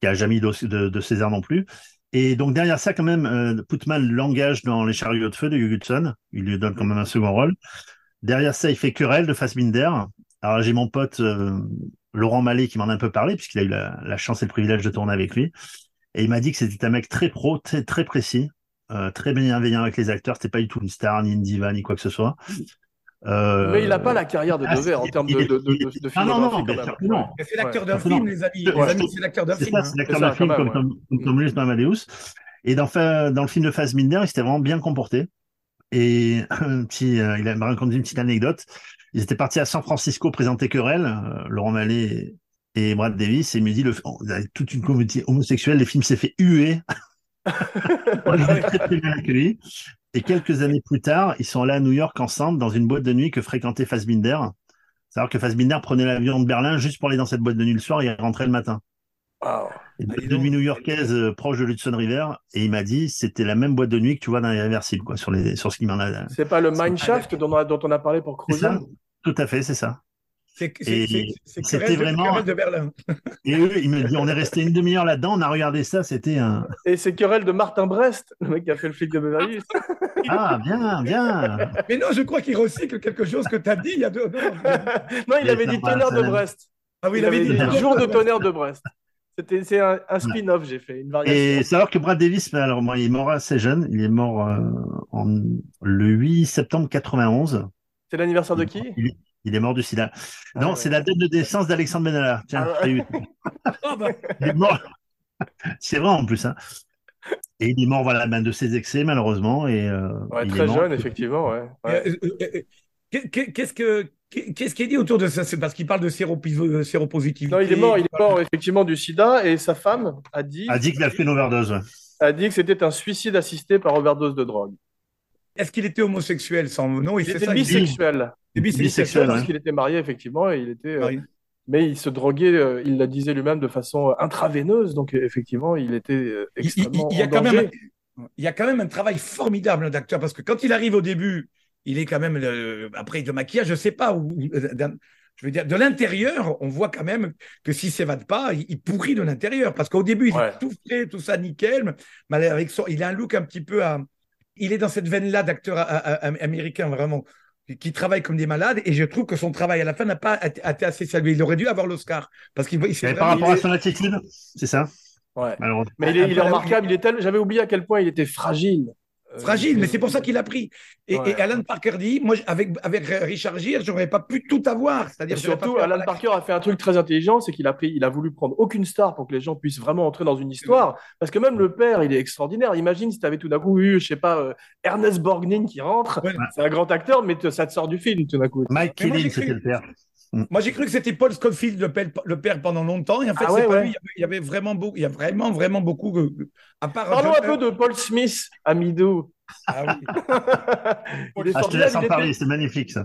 qui a jamais eu de, César non plus. Et donc derrière ça, quand même, euh, Putman l'engage dans Les chariots de feu de Hugh Hudson. Il lui donne quand même un second rôle. Derrière ça, il fait Querelle de Fassbinder. Alors j'ai mon pote euh, Laurent Mallet qui m'en a un peu parlé, puisqu'il a eu la, chance et le privilège de tourner avec lui. Et il m'a dit que c'était un mec très pro, très, très précis, très bienveillant avec les acteurs. C'était pas du tout une star, ni une diva, ni quoi que ce soit. Euh, Mais il n'a pas la carrière de ah, Devers en termes de, est- de, de, Ah non, non, non. Mais c'est l'acteur d'un film, les amis. Les Ouais, amis, c'est l'acteur d'un film. hein. c'est l'acteur d'un film comme Tom, comme ouais. Tom Lewis dans Amadeus. Et dans, le film de Fassbinder, il s'était vraiment bien comporté. Et un petit, euh, il m'a raconté une petite anecdote. Ils étaient partis à San Francisco présenter Querelle, euh, Laurent Mallet et, et Brad Davis. Et il me dit, le, on a toute une communauté homosexuelle, le film s'est fait huer. très, très bien accueillis. Et quelques années plus tard, ils sont allés à New York ensemble dans une boîte de nuit que fréquentait Fassbinder. C'est-à-dire que Fassbinder prenait l'avion de Berlin juste pour aller dans cette boîte de nuit le soir et rentrer le matin. Wow. Une Ah, boîte dis de donc. nuit new-yorkaise euh, proche de l'Hudson River et il m'a dit c'était la même boîte de nuit que tu vois dans l'irréversible quoi sur les sur ce qui m'en a C'est pas le Mineshaft dont, on a- dont on a parlé pour Cruiser tout à fait c'est ça c'était Querelle de- vraiment- Querelle de Berlin. et eux il me dit on est resté une demi-heure là-dedans on a regardé ça c'était un Et c'est querelle de Martin Brest, le mec qui a fait le flic de Beverly Hills. ah bien bien Mais non, je crois qu'il recycle quelque chose que tu as dit il y a deux. non, non, il avait dit tonnerre de. Brest. Ah oui, il avait dit dit- jour de tonnerre de Brest. C'était c'est un, un spin-off, j'ai fait une variation. et savoir que Brad Davis mais alors moi il est mort assez jeune il est mort euh, en le 8 septembre 91 C'est l'anniversaire de qui? il, il est mort du sida Ah non ouais. c'est la date de naissance d'Alexandre Benalla tiens Ah ouais. Ah bah, Il est mort. C'est vrai en plus. Hein. Et il est mort voilà, ben, de ses excès, malheureusement. Et, euh, Ouais, il est très mort. jeune, effectivement. Ouais. Ouais. Euh, euh, qu'est- qu'est- Qu'est-ce que qu'est-ce qui est dit autour de ça? C'est parce qu'il parle de séropositivité. Non, il est mort, il est mort effectivement du sida et sa femme a dit, A dit qu'il a fait une overdose. a dit que c'était un suicide assisté par overdose de drogue. Est-ce qu'il était homosexuel sans non Il c'est était ça, bisexuel. Il est bisexuel. Parce ouais. qu'il était marié effectivement et il était, euh, mais il se droguait, euh, il la disait lui-même de façon euh, intraveineuse, donc effectivement il était Il- il- extrêmement il y a en quand même il y a quand même un travail formidable d'acteur parce que quand il arrive au début, il est quand même euh, après de maquillage, je sais pas où. je veux dire, de l'intérieur, on voit quand même que s'il s'évade pas, il, il pourrit de l'intérieur. Parce qu'au début, il Ouais. est tout frais, tout ça nickel, mais avec son, il a un look un petit peu à. Il est dans cette veine-là d'acteur a- a- a- américain, vraiment, qui, travaille comme des malades. Et je trouve que son travail à la fin n'a pas été assez salué. Il aurait dû avoir l'Oscar. Parce qu'il par rapport à son attitude, c'est ça? Ouais. Mais il est, il est Après, remarquable, il est tel... j'avais oublié à quel point il était fragile. Euh, Fragile, il- mais c'est pour ça qu'il a pris. Et, Ouais. et Alan Parker dit, moi, avec, avec Richard Gere, j'aurais pas pu tout avoir. Et C'est-à-dire, surtout, Alan Parker a fait un truc très intelligent, c'est qu'il a pris, il a voulu prendre aucune star pour que les gens puissent vraiment entrer dans une histoire. Parce que même le père, il est extraordinaire. Imagine si tu avais tout d'un coup eu, je sais pas, euh, Ernest Borgnine qui rentre. Ouais. C'est un grand acteur, mais te- ça te sort du film tout d'un coup. Mike cru- c'était le père. Moi, j'ai cru que c'était Paul Scofield, le père, le père pendant longtemps. Et en fait, Ah c'est ouais, pas ouais. lui. Il y avait- vraiment beaucoup, il y a vraiment, vraiment beaucoup. à part Parlons un peu de Paul Smith, Amidou. Ah oui. Ah, je te laisse en parler, c'est magnifique ça.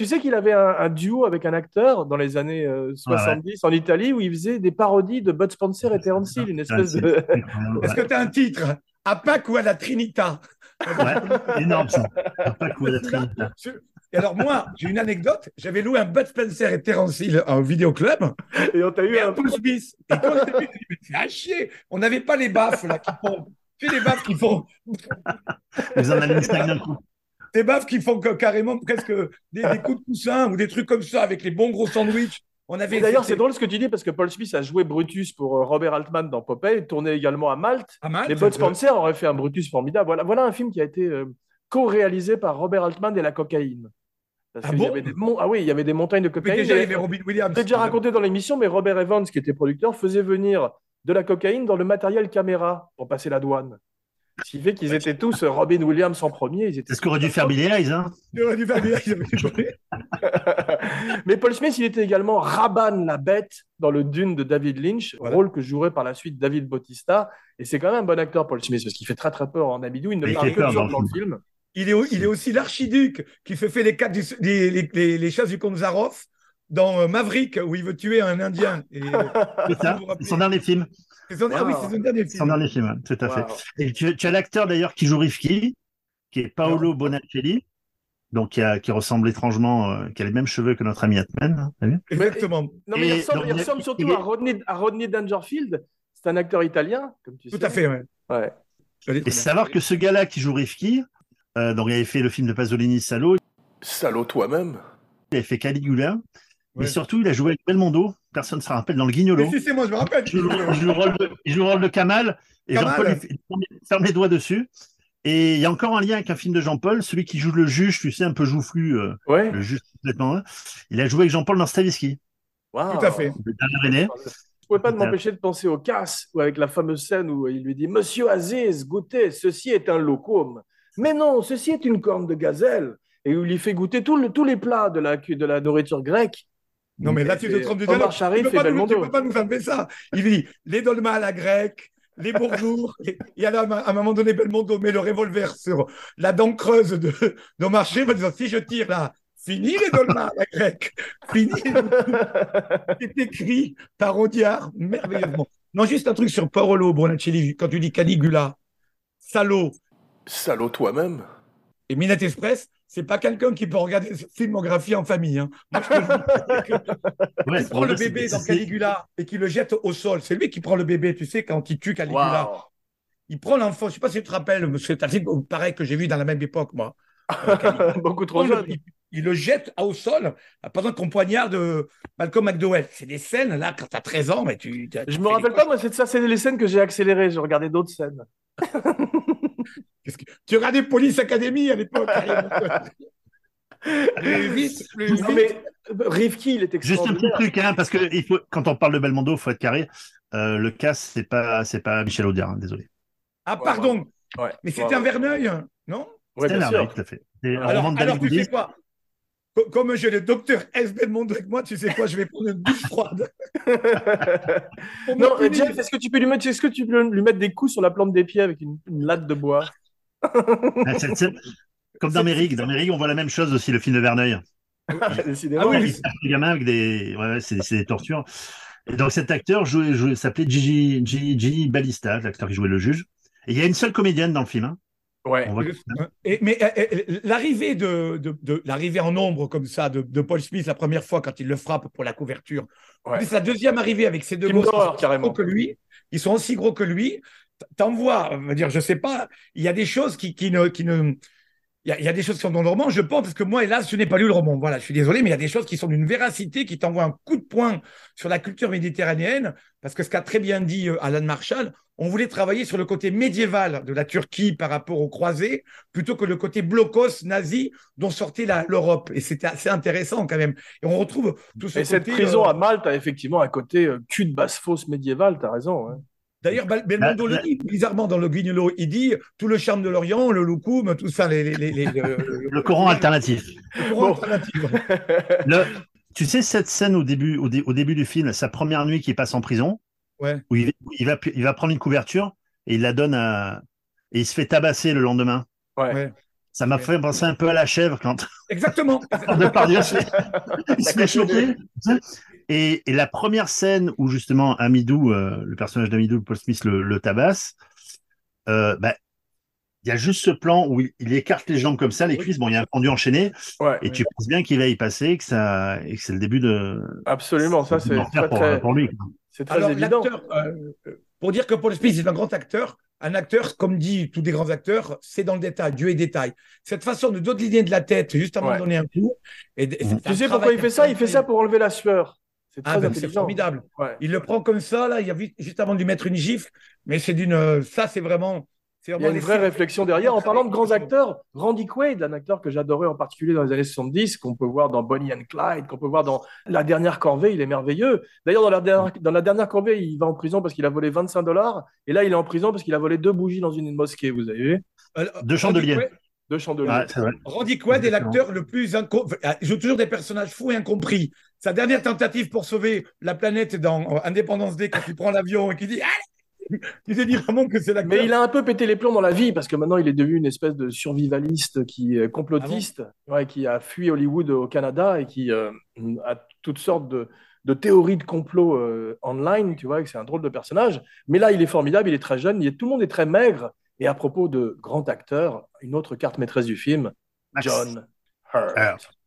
Tu sais qu'il avait un, un duo avec un acteur dans les années euh, 70 en Italie où il faisait des parodies de Bud Spencer et Terence Hill, une espèce de. Est-ce que tu as un titre? À Pâques ou à la Trinita? Ouais, énorme ça. Pas cool la Trinité. Et alors, moi, j'ai une anecdote. J'avais loué un Bud Spencer et Terence Hill en vidéoclub. Et on t'a eu Et un. un Paul Smith. Et quand j'ai dit, mais c'est à chier. On n'avait pas les baffes là qui font. Tu sais, les baffes qui font. Vous en avez une cinq d'un coup. Des baffes qui font que- carrément presque des, des coups de poussin ou des trucs comme ça avec les bons gros sandwichs. On avait. D'ailleurs, c'est drôle ce que tu dis parce que Paul Smith a joué Brutus pour euh, Robert Altman dans Popeye, tourné également à Malte. Et Bud Spencer aurait fait un Brutus formidable. Voilà, voilà un film qui a été euh, co-réalisé par Robert Altman et la cocaïne. Parce Ah y bon avait des mon- ah oui, il y avait des montagnes de cocaïne. déjà, il y Et- avait Robin Williams. Je l'ai déjà raconté dans l'émission, mais Robert Evans, qui était producteur, faisait venir de la cocaïne dans le matériel caméra pour passer la douane. Ce qui fait qu'ils étaient tous euh, Robin Williams en premier. Ils étaient C'est ce qu'aurait dû faire Billy Hayes. Hein Il aurait dû faire avait joué. Mais Paul Smith, il était également Raban la bête dans le Dune de David Lynch, Voilà. rôle que jouerait par la suite David Bautista. Et c'est quand même un bon acteur, Paul Smith, parce qu'il fait très très peur en Abidou. Il ne Il parle fait que dans le film. Il est, il est aussi l'archiduc qui se fait les, quatre du- les, les, les, les chasses du comte Zaroff dans euh, Maverick où il veut tuer un Indien. Et, euh, C'est ça son dernier film. C'est son, ah oui, c'est son dernier Son film. dernier film, tout à fait. Et tu, tu as l'acteur d'ailleurs qui joue Rifki, qui est Paolo Bonacelli, donc qui, a- qui ressemble étrangement, euh, qui a les mêmes cheveux que notre ami Atman. hein, Exactement. Non, mais il Et ressemble, donc, il ressemble surtout il est- à, Rodney, à Rodney Dangerfield. C'est un acteur italien, comme tu sais. Tout à fait, ouais. Ouais. Et savoir que ce gars-là qui joue Rifki, euh, donc il avait fait le film de Pasolini, Salo, Salaud toi-même. il avait fait Caligula, mais surtout il a joué avec Belmondo, personne ne se rappelle, dans le Guignolo. Mais si, c'est moi, je me rappelle. Il joue, le rôle de, Kamal, et. Jean-Paul il ferme- les doigts dessus. Et il y a encore un lien avec un film de Jean-Paul, celui qui joue le juge, tu sais, un peu joufflu, euh, Ouais. le juge complètement. hein. Il a joué avec Jean-Paul dans Stavisky, Wow. Tout à fait. le dernier aîné. Je pouvais pas m'empêcher de penser au casse, ou avec la fameuse scène où il lui dit Monsieur Aziz, goûtez, ceci est un locum. Mais non, ceci est une corne de gazelle. Et où il lui fait goûter tout le- tous les plats de la, cu- de la nourriture grecque. Non, mais là, tu te trompes du Omar dialogue. Sharif tu peux Belmondo. peux pas nous enlever ça. Il dit les dolmens à la grecque, les bourgours. et, et à, un moment donné, Belmondo met le revolver sur la dent creuse de, d'Omar Sharif en disant si je tire là, fini les dolmens à la grecque. Fini. C'est écrit par Audiard merveilleusement. Non, juste un truc sur Paolo Bonacelli, quand tu dis Caligula, salaud Salaud toi-même. et Minette Express, c'est pas quelqu'un qui peut regarder cette filmographie en famille. hein. Moi, je te le dis, c'est que- Ouais, il prend le bébé dans Caligula et qui le jette au sol. C'est lui qui prend le bébé, tu sais, quand il tue Caligula. Wow. Il prend l'enfant, je sais pas si tu te rappelles, c'est un film pareil que j'ai vu dans la même époque, moi. Beaucoup trop jeune. le- il- il le jette au sol pendant qu'on poignarde euh, Malcolm McDowell. C'est des scènes, là, quand tu as 13 ans, mais tu. Je me rappelle pas, moi, c'est ça, c'est les scènes que j'ai accélérées. Je regardais d'autres scènes. Qu'est-ce que- Tu regardais Police Academy à l'époque. carrément. plus vite, plus Non, vite. mais Rivki, il est Juste un petit truc, hein, parce que il faut, quand on parle de Belmondo, faut être carré. Euh, le cas, c'est pas, c'est pas Michel Audiard, hein, désolé. Ah, pardon. Ouais. Mais c'était Ouais, un ouais. Verneuil, non? Bien merveilleux, sûr. tout à fait. Un Alors, tu sais quoi? Co- Comme j'ai le docteur S. Belmondo avec moi, tu sais quoi Je vais prendre une douche froide. Non. Jeff, est-ce que tu peux lui mettre, est-ce que tu peux lui mettre des coups sur la plante des pieds avec une, une latte de bois? Ah, Comme dans Mérigue. Dans Mérigue, on voit la même chose aussi, le film de Verneuil. Décidément. Ah oui, les gamins avec des, ouais, c'est des tortures. Et donc cet acteur jouait, jouait- s'appelait Gigi, Gigi, Gigi Balista, l'acteur qui jouait le juge. Et il y a une seule comédienne dans le film. Hein. Ouais. On voit- Et- mais euh, euh, l'arrivée de, de, de- l'arrivée en nombre comme ça de, de Paul Smith la première fois quand il le frappe pour la couverture, Ouais. c'est sa deuxième arrivée avec ces deux gosses qui sont gros que lui, ils sont aussi gros que lui. T'en vois, on va dire, je sais pas, il y a des choses qui, qui ne, qui ne, il y, a, il y a des choses qui sont dans le roman, je pense, parce que moi, hélas, je n'ai pas lu le roman. Voilà, je suis désolé, mais il y a des choses qui sont d'une véracité, qui t'envoient un coup de poing sur la culture méditerranéenne, parce que ce qu'a très bien dit euh, Alan Marshall, on voulait travailler sur le côté médiéval de la Turquie par rapport aux croisés, plutôt que le côté blocos nazi dont sortait l'Europe. Et c'était assez intéressant quand même. Et on retrouve tout ce Et cette prison euh, à Malte a effectivement un côté euh, cul de basse-fosse médiéval, t'as raison. hein. D'ailleurs, Bel- Belmondo le bah- dit, bizarrement dans le Guignolo, il dit tout le charme de l'Orient, le loukoum, tout ça, les, les, les, les- le, Le Coran alternatif. le courant Bon. alternatif. Le, tu sais, cette scène au début, au, dé- au début du film, sa première nuit qu'il passe en prison, Ouais. où il, il va, il va prendre une couverture et il la donne à. Et il se fait tabasser le lendemain. Ouais. Ouais. Ça m'a Ouais. fait penser un peu à la chèvre quand Exactement. Fait, il se fait choper. Et, et la première scène où justement Amidou, euh, le personnage d'Amidou, Paul Smith, le, le tabasse, euh, bah, il y a juste ce plan où il, il écarte les jambes comme ça, les cuisses. Bon, il y a un pendu enchaîné, Ouais, et tu penses bien qu'il va y passer, que ça, et que c'est le début de. absolument. Ça, c'est très, pour, très, pour lui. c'est très Alors, évident. euh, pour dire que Paul Smith est un grand acteur, un acteur, comme dit tous des grands acteurs, c'est dans le détail, Dieu est détail. Cette façon de dodeliner de la tête juste avant Ouais. de donner un coup. Et, et c'est un Tu sais pourquoi il fait ça? Il fait ça pour enlever la sueur. C'est Ah, ben, formidable. Ouais. Il le prend comme ça, là, il y a vu- juste avant de lui mettre une gifle, mais c'est d'une. euh, Ça, c'est vraiment. Il y a une vraie réflexion derrière. En parlant de grands acteurs, Randy Quaid, un acteur que j'adorais en particulier dans les années 70, qu'on peut voir dans Bonnie and Clyde, qu'on peut voir dans La Dernière Corvée, il est merveilleux. D'ailleurs, dans, la dernière- dans La Dernière Corvée, il va en prison parce qu'il a volé 25 dollars. Et là, il est en prison parce qu'il a volé deux bougies dans une mosquée, vous avez vu Euh, Deux chandeliers. C'est vrai. Randy Quaid est l'acteur le plus inco... enfin, il joue toujours des personnages fous et incompris. Sa dernière tentative pour sauver la planète dans Indépendance Day, quand il prend l'avion et qu'il dit Allez Tu sais dire vraiment que c'est l'acteur. Mais il a un peu pété les plombs dans la vie parce que maintenant il est devenu une espèce de survivaliste qui est complotiste, ouais, qui a fui Hollywood au Canada et qui euh, a toutes sortes de, de théories de complot euh, online, tu vois, que c'est un drôle de personnage. Mais là, il est formidable, il est très jeune, il est- tout le monde est très maigre. Et à propos de grand acteur, une autre carte maîtresse du film, Max. John Hurt. Hurt.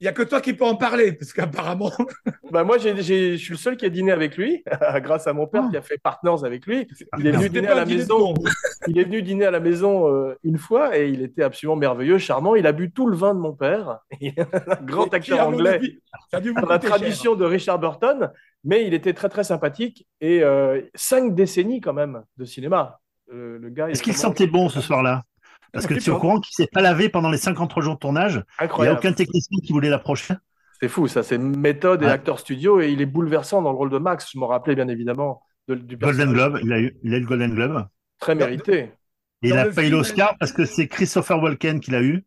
Il n'y a que toi qui peux en parler, parce qu'apparemment. Bah moi, j'ai, j'ai- je suis le seul qui a dîné avec lui, grâce à mon père qui a fait Partners avec lui. Il est venu dîner à la maison. Il est venu dîner à la maison euh, une fois et il était absolument merveilleux, charmant. Il a bu tout le vin de mon père, un grand acteur anglais, dans la cher. tradition de Richard Burton, mais il était très très sympathique et euh, cinq décennies quand même de cinéma. Euh, le gars, Est-ce est qu'il vraiment sentait bon ce soir-là? Parce que tu es au courant qu'il s'est pas lavé pendant les 53 jours de tournage. Il n'y a aucun technicien qui voulait l'approcher. C'est fou, ça, c'est méthode et Ouais. acteur studio et il est bouleversant dans le rôle de Max. Je m'en rappelais bien évidemment de- du Golden. Globe, il a eu, il a eu le Golden Globe. Très mérité. Et il a failli film, l'Oscar parce que c'est Christopher Walken qui l'a eu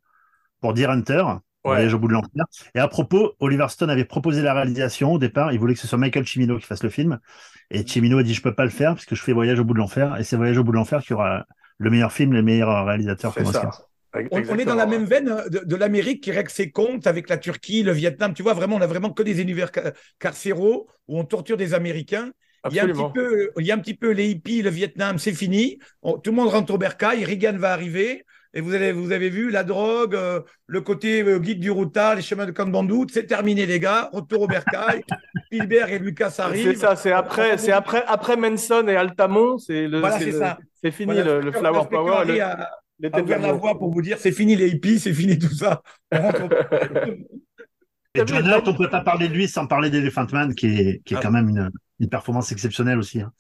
pour Deer Hunter, Ouais. Voyage au bout de l'enfer. Et à propos, Oliver Stone avait proposé la réalisation au départ. Il voulait que ce soit Michael Cimino qui fasse le film. Et Cimino a dit Je peux pas le faire parce que je fais Voyage au bout de l'enfer. Et c'est Voyage au bout de l'enfer qui aura le meilleur film, le meilleur réalisateur C'est comme ça. Oscar. On, on est dans la même veine de, de l'Amérique qui règle ses comptes avec la Turquie, le Vietnam. Tu vois, vraiment, on a vraiment que des univers ca- carcéraux où on torture des Américains. Il y, a un petit peu, il y a un petit peu les hippies, le Vietnam, c'est fini. On- tout le monde rentre au bercail, Reagan va arriver. Et vous avez, vous avez vu la drogue, euh, le côté euh, guide du routard, les chemins de Kanbandou, c'est terminé les gars, retour au bercail. Spielberg et Lucas arrivent. C'est ça, c'est après, c'est après, après Manson et Altamont, c'est le, Voilà, c'est c'est le- ça. c'est fini Voilà, le, le flower power, le- de ouvert la voie pour vous dire c'est fini les hippies, c'est fini tout ça. Et John on peut pas parler de lui sans parler d'Elephant Man, qui est, qui est Ah. quand même une, une performance exceptionnelle aussi. hein.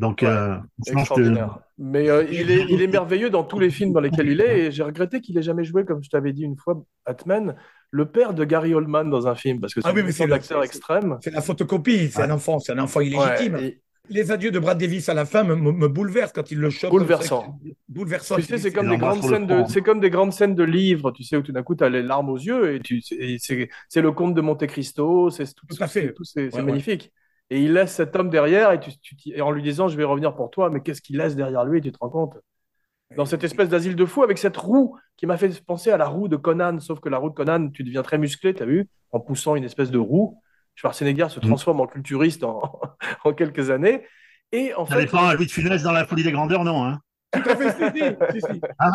Donc, Ouais, euh, franchement, je te- Extraordinaire. Mais euh, il, est, il est merveilleux dans tous les films dans lesquels il est. Et j'ai regretté qu'il ait jamais joué, comme je t'avais dit une fois, Batman, le père de Gary Oldman dans un film, parce que c'est Ah oui, un mais c'est le- acteur extrême. C'est la photocopie, c'est un enfant, c'est un enfant illégitime. Ouais, et- Les adieux de Brad Davis à la fin me, me, me bouleversent quand il le chope. Bouleversant. Bouleversant. Tu sais, c'est comme des grandes scènes de, c'est comme des grandes scènes de livres, tu sais, où tout d'un coup tu as les larmes aux yeux et tu, et c'est, le comte de Monte Cristo, c'est tout, Tout à fait. tout- c'est, c'est Ouais, ouais. magnifique. Et il laisse cet homme derrière et, tu, tu, t'y- et en lui disant je vais revenir pour toi, mais qu'est-ce qu'il laisse derrière lui, tu te rends compte? Dans cette espèce d'asile de fou avec cette roue qui m'a fait penser à la roue de Conan, sauf que la roue de Conan, tu deviens très musclé, tu as vu, en poussant une espèce de roue. Schwarzenegger se transforme en culturiste en, en quelques années. Et en ça fait, dépend à Louis de Funès dans la folie des grandeurs, non. Hein? Tout à fait, si, si, si, si. Ah.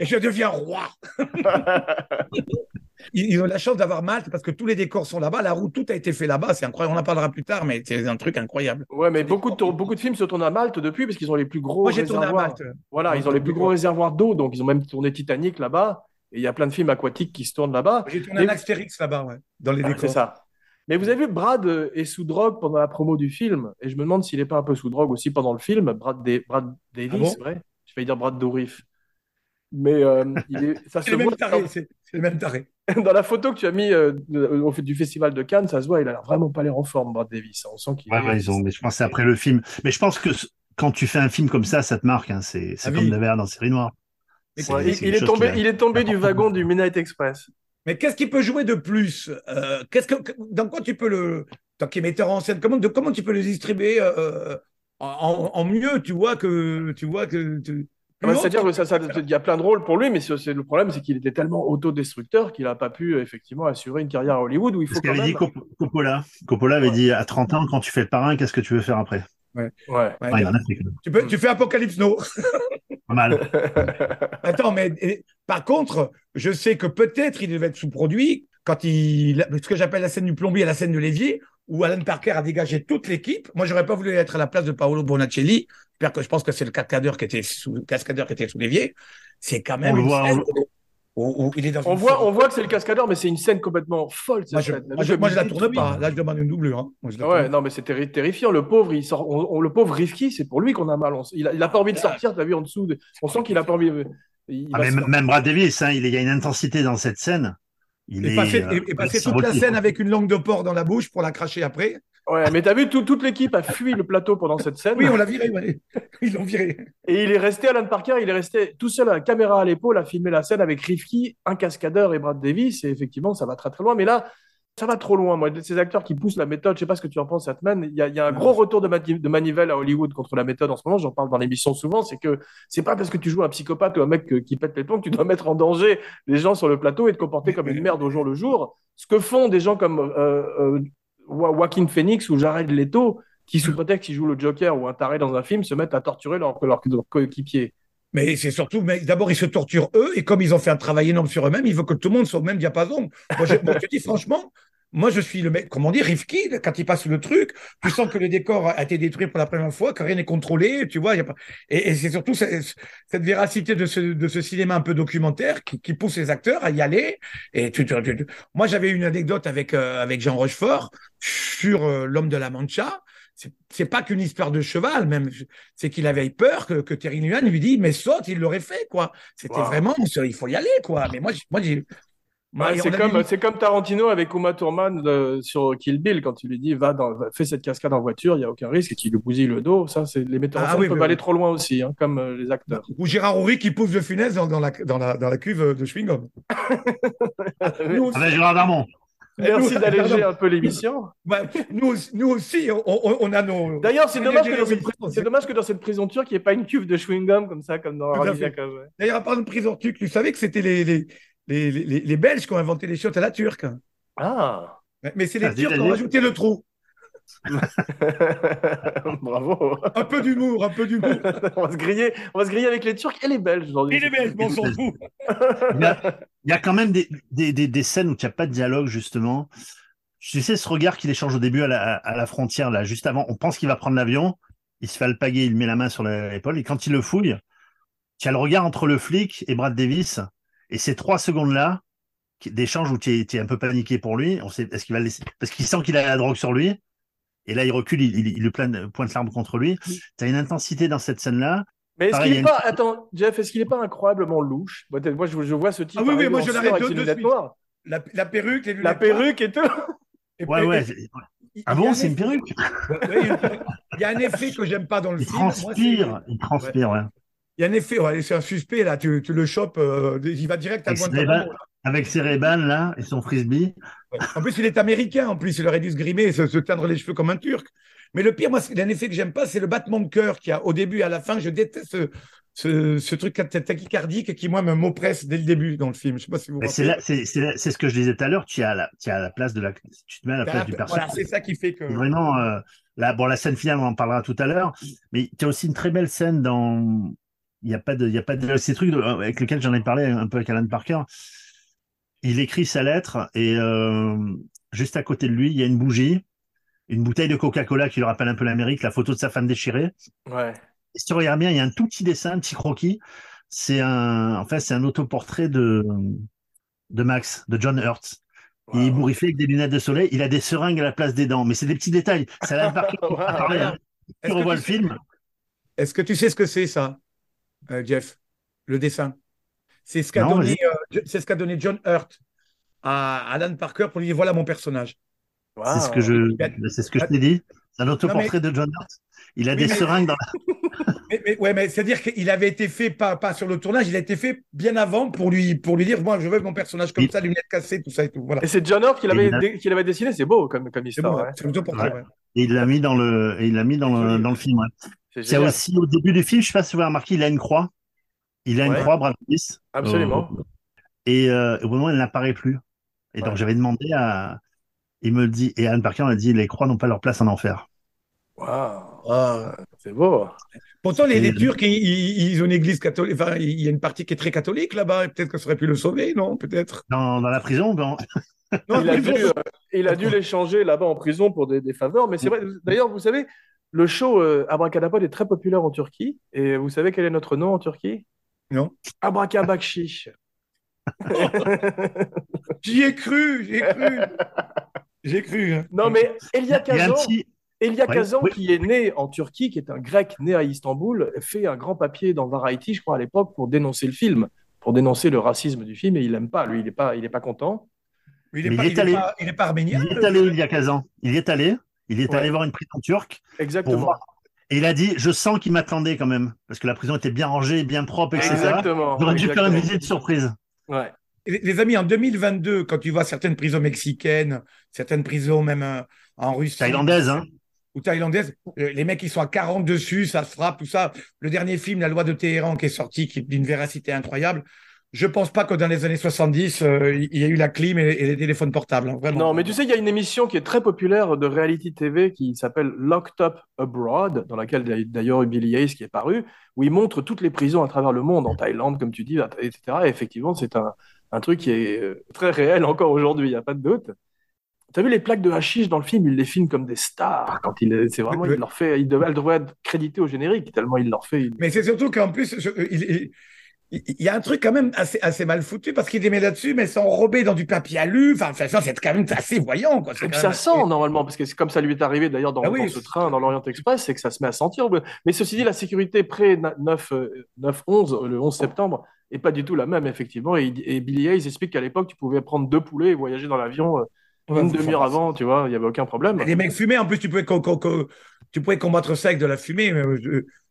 Je deviens roi. Ils, ont la chance d'avoir Malte parce que tous les décors sont là-bas, la roue, tout a été fait là-bas. C'est incroyable. On en parlera plus tard, mais c'est un truc incroyable. Ouais, mais beaucoup de, tour- beaucoup de films se tournent à Malte depuis parce qu'ils ont les plus gros Moi, j'ai tourné à réservoirs. Malte. Voilà, ils ont les plus gros réservoirs d'eau, donc ils ont même tourné Titanic là-bas. Et il y a plein de films aquatiques qui se tournent là-bas. J'ai tourné un Astérix là-bas, ouais, dans les Ah, décors. C'est ça. Mais vous avez vu, Brad euh, est sous drogue pendant la promo du film. Et je me demande s'il n'est pas un peu sous drogue aussi pendant le film. Brad, Brad Davis, Ah bon vrai Je vais dire Brad Dourif. Mais euh, il est- ça C'est se voit. C'est les mêmes tarés. dans, la photo que tu as mis euh, au fait du festival de Cannes, ça se voit, il a l'air vraiment pas l'air en forme, Brad Davis. On sent qu'il Ouais, est- ouais, ils ont, mais je pense que c'est après le film. Mais je pense que quand tu fais un film comme ça, ça te marque. Hein. C'est Ah comme oui. Nevers dans Série Noire. Il, est tombé, a- il est tombé du wagon du Midnight Express. Mais qu'est-ce qu'il peut jouer de plus Euh, Qu'est-ce que dans quoi tu peux le tant qu'il est metteur en scène comment de, comment tu peux le distribuer euh, en, en mieux tu vois que tu vois que tu- Ouais, C'est-à-dire que ça, ça- il y a plein de rôles pour lui, mais c'est le problème, c'est qu'il était tellement autodestructeur qu'il n'a pas pu euh, effectivement assurer une carrière à Hollywood où il C'est faut ce quand qu'avait même. dit Cop- Coppola. Coppola avait Ouais. dit à 30 ans, quand tu fais le parrain, qu'est-ce que tu veux faire après? Ouais. Ouais, en a tu, peux, tu fais Apocalypse Now. Pas mal. Attends, mais et- par contre, je sais que peut-être il devait être sous-produit quand il. Ce que j'appelle la scène du plombier et la scène de l'évier, où Alan Parker a dégagé toute l'équipe. Moi, j'aurais pas voulu être à la place de Paolo Bonacelli. J'espère que je pense que c'est le cascadeur qui était sous, cascadeur qui était sous l'évier. C'est quand même On une voit, scène on où, où il est dans on, une voit, forme. on voit que c'est le cascadeur, mais c'est une scène complètement folle. cette Moi, je, scène. moi, je, moi, je la tourne pas. Là, je demande une doublure. hein. Moi, je la Ah Ouais, non, mais c'est terri- terrifiant. Le pauvre, il sort, on- on- le pauvre Rifki, c'est pour lui qu'on a mal. On il, a, il a pas envie de sortir, t'as vu en dessous. de- on sent qu'il a pas envie. il Ah, va mais se- m- même Brad Davis, hein, il y a une intensité dans cette scène. Il Et est, passer, euh, et- et passer toute la scène avec une langue de porc dans la bouche pour la cracher après. Ouais, mais t'as vu, tout- toute l'équipe a fui le plateau pendant cette scène. Oui, on l'a viré. ouais. Ils l'ont viré. Et il est resté, Alan Parker, il est resté tout seul à la caméra à l'épaule à filmer la scène avec Rifki, un cascadeur et Brad Davis. Et effectivement, ça va très très loin. Mais là, ça va trop loin. Moi, ces acteurs qui poussent la méthode, je sais pas ce que tu en penses, Atman. Il y a, il y a un gros retour de, mani- de manivelle à Hollywood contre la méthode en ce moment. J'en parle dans l'émission souvent. C'est que c'est pas parce que tu joues un psychopathe ou un mec que- qui pète les plombs que tu dois mettre en danger les gens sur le plateau et te comporter comme une merde au jour le jour. Ce que font des gens comme euh, euh, Joaquin Phoenix ou Jared Leto, qui sous prétexte qu'ils jouent le Joker ou un taré dans un film, se mettent à torturer leurs leur, leur coéquipiers. Mais c'est surtout, mais d'abord, ils se torturent eux, et comme ils ont fait un travail énorme sur eux-mêmes, ils veulent que tout le monde soit au même diapason. Moi, je, moi, je te dis franchement, moi, je suis le mec, comment dire, Rifki, quand il passe le truc, tu sens que le décor a été détruit pour la première fois, que rien n'est contrôlé, tu vois, il y a pas, et, et c'est surtout cette, cette véracité de ce, de ce cinéma un peu documentaire qui, qui pousse les acteurs à y aller. Et tu, tu- tu- moi, j'avais une anecdote avec, euh, avec Jean Rochefort sur euh, l'homme de la Mancha. C'est- pas qu'une histoire de cheval, même. C'est qu'il avait peur que, que Terry Nuan lui dit, mais saute, il l'aurait fait, quoi. C'était Wow. vraiment, il faut y aller, quoi. Mais moi, moi, et c'est comme, vu- c'est comme Tarantino avec Uma Thurman euh, sur Kill Bill quand il lui dit va dans, va- fais cette cascade en voiture, il y a aucun risque et qu'il lui bousille le dos. Ça, c'est les metteurs en Ah scène oui, peuvent oui, aller oui. trop loin aussi, hein, comme euh, les acteurs. Ou Gérard Horry qui pousse de funès dans, dans la, dans, la, dans la cuve de chewing-gum. Nous, Avec Gérard Darmon. Merci d'alléger un peu l'émission. Ouais, nous, aussi- nous aussi, on, on- on a nos. D'ailleurs, c'est dommage, que dans cette des- pri- c'est dommage que dans cette prison turque, il n'y ait pas une cuve de chewing-gum comme ça, comme dans. D'ailleurs, à part de prison turque, tu savais que c'était les, les, les, les, les Belges qui ont inventé les chiottes à la turque. Ah Mais- Mais c'est les Ah, Turcs qui ont rajouté le trou. Bravo. Un peu d'humour, un peu d'humour. on, va se griller, on va se griller avec les Turcs et les Belges aujourd'hui. Et les Belges, mais on s'en fout. Il y a, il y a quand même des, des, des, des scènes où il n'y a pas de dialogue, justement. Tu sais, ce regard qu'il échange au début à la, à la frontière, là, juste avant, on pense qu'il va prendre l'avion, il se fait alpaguer, il met la main sur l'épaule, et quand il le fouille, tu as le regard entre le flic et Brad Davis, et ces trois secondes-là, d'échange où tu es, un peu paniqué pour lui, on sait, est-ce qu'il va le laisser, parce qu'il sent qu'il a la drogue sur lui, et là, il recule, il, il, il le plane- pointe l'arme contre lui. Tu as une intensité dans cette scène-là. Mais est-ce qu'il il n'est pas, attends, Jeff, est-ce qu'il n'est pas incroyablement louche? Moi, moi, je, je vois ce type Ah oui, oui, moi, je sueur l'arrête avec de- ses de lunettes suite. noires. La, la perruque, les. La perruque et tout. Et- Ouais, ouais. il- Ah il bon, c'est une perruque? Il y a un- il effet que j'aime pas dans le Il film. Moi, c'est- transpire, il transpire, ouais. Il y a un effet, ouais, c'est un suspect là, tu, tu le chopes, euh, il va direct à Avec ses, Guantanamo. Avec ses Ray-Ban, là, et son frisbee. Ouais. En plus, il est américain, en plus, il aurait dû se grimer et se, se teindre les cheveux comme un turc. Mais le pire, moi, c'est- il y a un effet que j'aime pas, c'est le battement de cœur qu'il y a au début et à la fin. Je déteste ce, ce, ce truc tachycardique qui, moi, me m'oppresse dès le début dans le film. Je sais pas si vous c'est ce que je disais tout à l'heure. Tu la, tu la place de la, tu te mets à la place du Voilà, personnage. c'est ça qui fait que. Vraiment, euh, là, bon, la scène finale, on en parlera tout à l'heure. Mais tu as aussi une très belle scène dans, il n'y a pas de, il y a pas de, ces trucs de- avec lesquels j'en ai parlé un peu avec Alan Parker. Il écrit sa lettre et, euh, juste à côté de lui, il y a une bougie, une bouteille de Coca-Cola qui lui rappelle un peu l'Amérique, la photo de sa femme déchirée. Ouais. Et si tu regardes bien, il y a un tout petit dessin, un petit croquis. C'est un, en fait, c'est un autoportrait de, de Max, de John Hurt. Il est bourriffé avec des lunettes de soleil. Il a des seringues à la place des dents. Mais c'est des petits détails. Ça l'a pas Wow. hein. Tu revois le film. Est-ce que tu sais ce que c'est, ça, euh, Jeff Le dessin. C'est ce qu'a Non, donné, euh, c'est ce qu'a donné John Hurt à Alan Parker pour lui dire voilà mon personnage. C'est ce que je, Il c'est ce que je t'ai dit. C'est un autoportrait de John Hurt. Il a Oui, des mais- seringues dans la... Mais, mais- ouais, mais c'est-à-dire qu'il avait été fait pas, pas sur le tournage, il a été fait bien avant pour lui, pour lui dire moi je veux mon personnage comme Il- ça, lunettes cassées, tout ça et tout. Voilà. Et c'est John Hurt qui l'avait, a- qui l'avait dessiné, c'est beau comme, comme histoire. bon, ouais. ouais. c'est l'autoportrait, Ouais. ouais. Et il l'a mis dans le, et il l'a mis dans le, dans le film. ouais. C'est Il y a génial. aussi au début du film, je sais pas si vous avez remarqué, il a une croix. Il a une croix, Brad Pitt. Absolument. Euh, et euh, au moment, elle n'apparaît plus. Et donc, j'avais demandé à. Il me le dit, et Alan Parker m'a dit les croix n'ont pas leur place en enfer. Wow. Ah. C'est beau. Pourtant, les, Turcs, ils, ont une église catholique, enfin, il y a une partie qui est très catholique là-bas, et peut-être que ça aurait pu le sauver, non Peut-être? Dans, dans la prison, dans... Non, Il a dû, euh, il a dû l'échanger là-bas en prison pour des, des faveurs. Mais c'est vrai. D'ailleurs, vous savez, le show euh, Abracadapod est très populaire en Turquie. Et vous savez quel est notre nom en Turquie? Non. Abracabakshi. J'y ai cru, j'ai cru. J'ai cru. hein. non, mais Elia Kazan, petit. Elia Ouais, Kazan oui. qui est né en Turquie, qui est un grec né à Istanbul, fait un grand papier dans Variety, je crois, à l'époque, pour dénoncer le film, pour dénoncer le racisme du film. Et il n'aime pas. Lui, il n'est pas, il est pas content. Mais il n'est pas, pas, il est pas arménien. Il est allé il y a 15 ans. Il y est allé. Il est Ouais. allé voir une prison turque. Pour Exactement. voir. Et il a dit Je sens qu'il m'attendait quand même. Parce que la prison était bien rangée, bien propre, etc. Exactement. J'aurais dû faire une visite surprise. Ouais. Les, amis, en 2022, quand tu vois certaines prisons mexicaines, certaines prisons même euh, en Russie, Thaïlandaise, hein. ou thaïlandaises, euh, les mecs ils sont à 40 dessus, ça se frappe, tout ça. Le dernier film, La loi de Téhéran, qui est sorti, qui est d'une véracité incroyable. Je pense pas que dans les années 70, euh, il y a eu la clim et, et les téléphones portables. hein, vraiment. Non, mais tu sais, il y a une émission qui est très populaire de reality TV qui s'appelle Locked Up Abroad, dans laquelle d'ailleurs Billy Hayes qui est paru, où il montre toutes les prisons à travers le monde, en Thaïlande, comme tu dis, etc. Et effectivement, c'est un, un truc qui est euh, très réel encore aujourd'hui, il n'y a pas de doute. T'as vu les plaques de hashish dans le film, il les filme comme des stars. Quand il, est- c'est vraiment, il leur fait, il devait, elle devrait être créditée au générique tellement il leur fait. Mais c'est surtout qu'en plus, je- il, il- il y a un truc quand même assez, assez mal foutu parce qu'il les met là-dessus, mais sont enrobés dans du papier alu. Enfin, c'est quand même assez voyant. Quoi. Et puis ça sent normalement, parce que c'est comme ça lui est arrivé d'ailleurs dans, Ah oui. dans ce train, dans l'Orient Express, c'est que ça se met à sentir. Mais ceci dit, la sécurité pré-9-11, le 11 septembre, est pas du tout la même, effectivement. Et, et Billy Hayes explique qu'à l'époque, tu pouvais prendre deux poulets et voyager dans l'avion euh, une demi-heure avant, tu vois, il n'y avait aucun problème. Les mecs fumaient, en plus, tu pouvais, co- co- co- tu pouvais combattre ça avec de la fumée.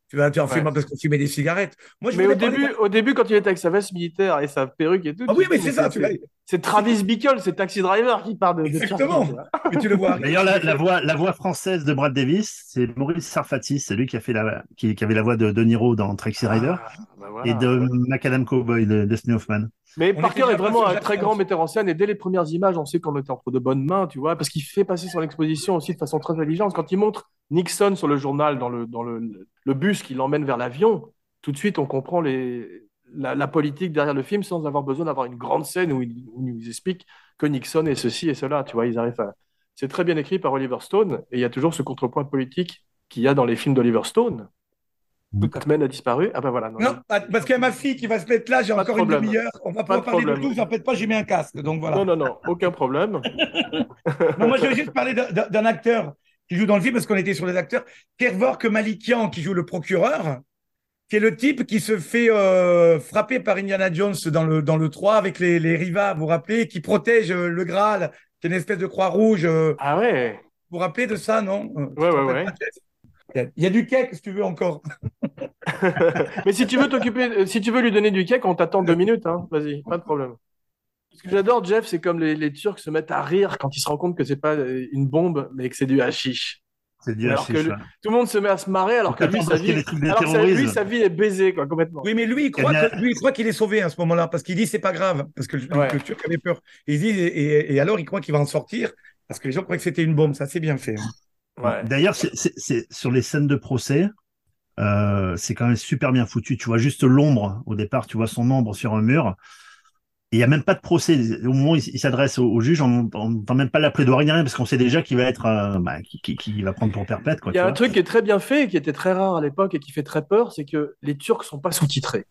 Tu vas Ouais. filmer parce qu'on fumait des cigarettes. Moi, je Mais au parler début, au début, quand il était avec sa veste militaire et sa perruque et tout. Ah oui, te mais c'est ça, tu l'as. C'est Travis Bickle, c'est Taxi Driver qui part de, Exactement. Mais tu le vois. D'ailleurs, la, la voix, la voix française de Brad Davis, c'est Maurice Sarfati, c'est lui qui a fait la, qui, qui avait la voix de De Niro dans Taxi Rider Ah, bah voilà. et de Macadam Cowboy de Dustin Hoffman. Mais On Parker est vraiment un très grand metteur en scène et dès les premières images, on sait qu'on était entre de bonnes mains, tu vois, parce qu'il fait passer son exposition aussi de façon très intelligente. Quand il montre Nixon sur le journal dans le, dans le, le bus qui l'emmène vers l'avion, tout de suite on comprend les, la, la politique derrière le film sans avoir besoin d'avoir une grande scène où il, où il nous explique que Nixon est ceci et cela, tu vois, ils arrivent à... C'est très bien écrit par Oliver Stone et il y a toujours ce contrepoint politique qu'il y a dans les films d'Oliver Stone. Batman a disparu. Ah ben voilà. non, Non, parce qu'il y a ma fille qui va se mettre là, j'ai Pas de encore une problème. demi-heure. On va Pas pouvoir de parler de problème. tout, faites pas, j'ai mis un casque. Donc voilà. non, non, non, aucun problème. Non, moi, je vais juste parler d'un acteur qui joue dans le film, parce qu'on était sur les acteurs. Kervork Malikian, qui joue le procureur, qui est le type qui se fait euh, frapper par Indiana Jones dans le, dans le 3 avec les, les Rivas, vous vous rappelez, qui protège euh, le Graal, qui est une espèce de croix rouge. euh, Ah ouais. vous vous rappelez de ça, non? Ouais, ouais, ouais. Il y a- du cake, si tu veux, encore. Mais si tu veux t'occuper, si tu veux lui donner du cake, on t'attend deux minutes, hein. Vas-y, pas de problème. Ce que j'adore, Jeff, c'est comme les, les Turcs se mettent à rire quand ils se rendent compte que c'est pas euh, une bombe, mais que c'est du hashish. C'est du Alors hashish, que. Tout le monde se met à se marrer alors que lui, sa vie, alors sa- lui, terrorisme. sa vie est baisée, quoi, complètement. Oui, mais lui, il croit Eh bien- que- lui, il croit qu'il est sauvé à ce moment-là, parce qu'il dit c'est pas grave, parce que le, Ouais. le Turc avait peur. Et, il dit, et, et- et alors, il croit qu'il va en sortir, parce que les gens croient que c'était une bombe. Ça, c'est bien fait. hein. Ouais. D'ailleurs, c'est- sur les scènes de procès, euh, c'est quand même super bien foutu. Tu vois juste l'ombre au départ, tu vois son ombre sur un mur. Il n'y a même pas de procès. Au moment où il, s'adresse au, au juge, on n'entend même pas la plaidoirie ni rien, parce qu'on sait déjà qu'il va être, euh, bah, qui, qui, qui va prendre pour perpète. Quoi, Il y a un vois. truc qui est très bien fait, qui était très rare à l'époque et qui fait très peur, c'est que les Turcs sont pas sous-titrés.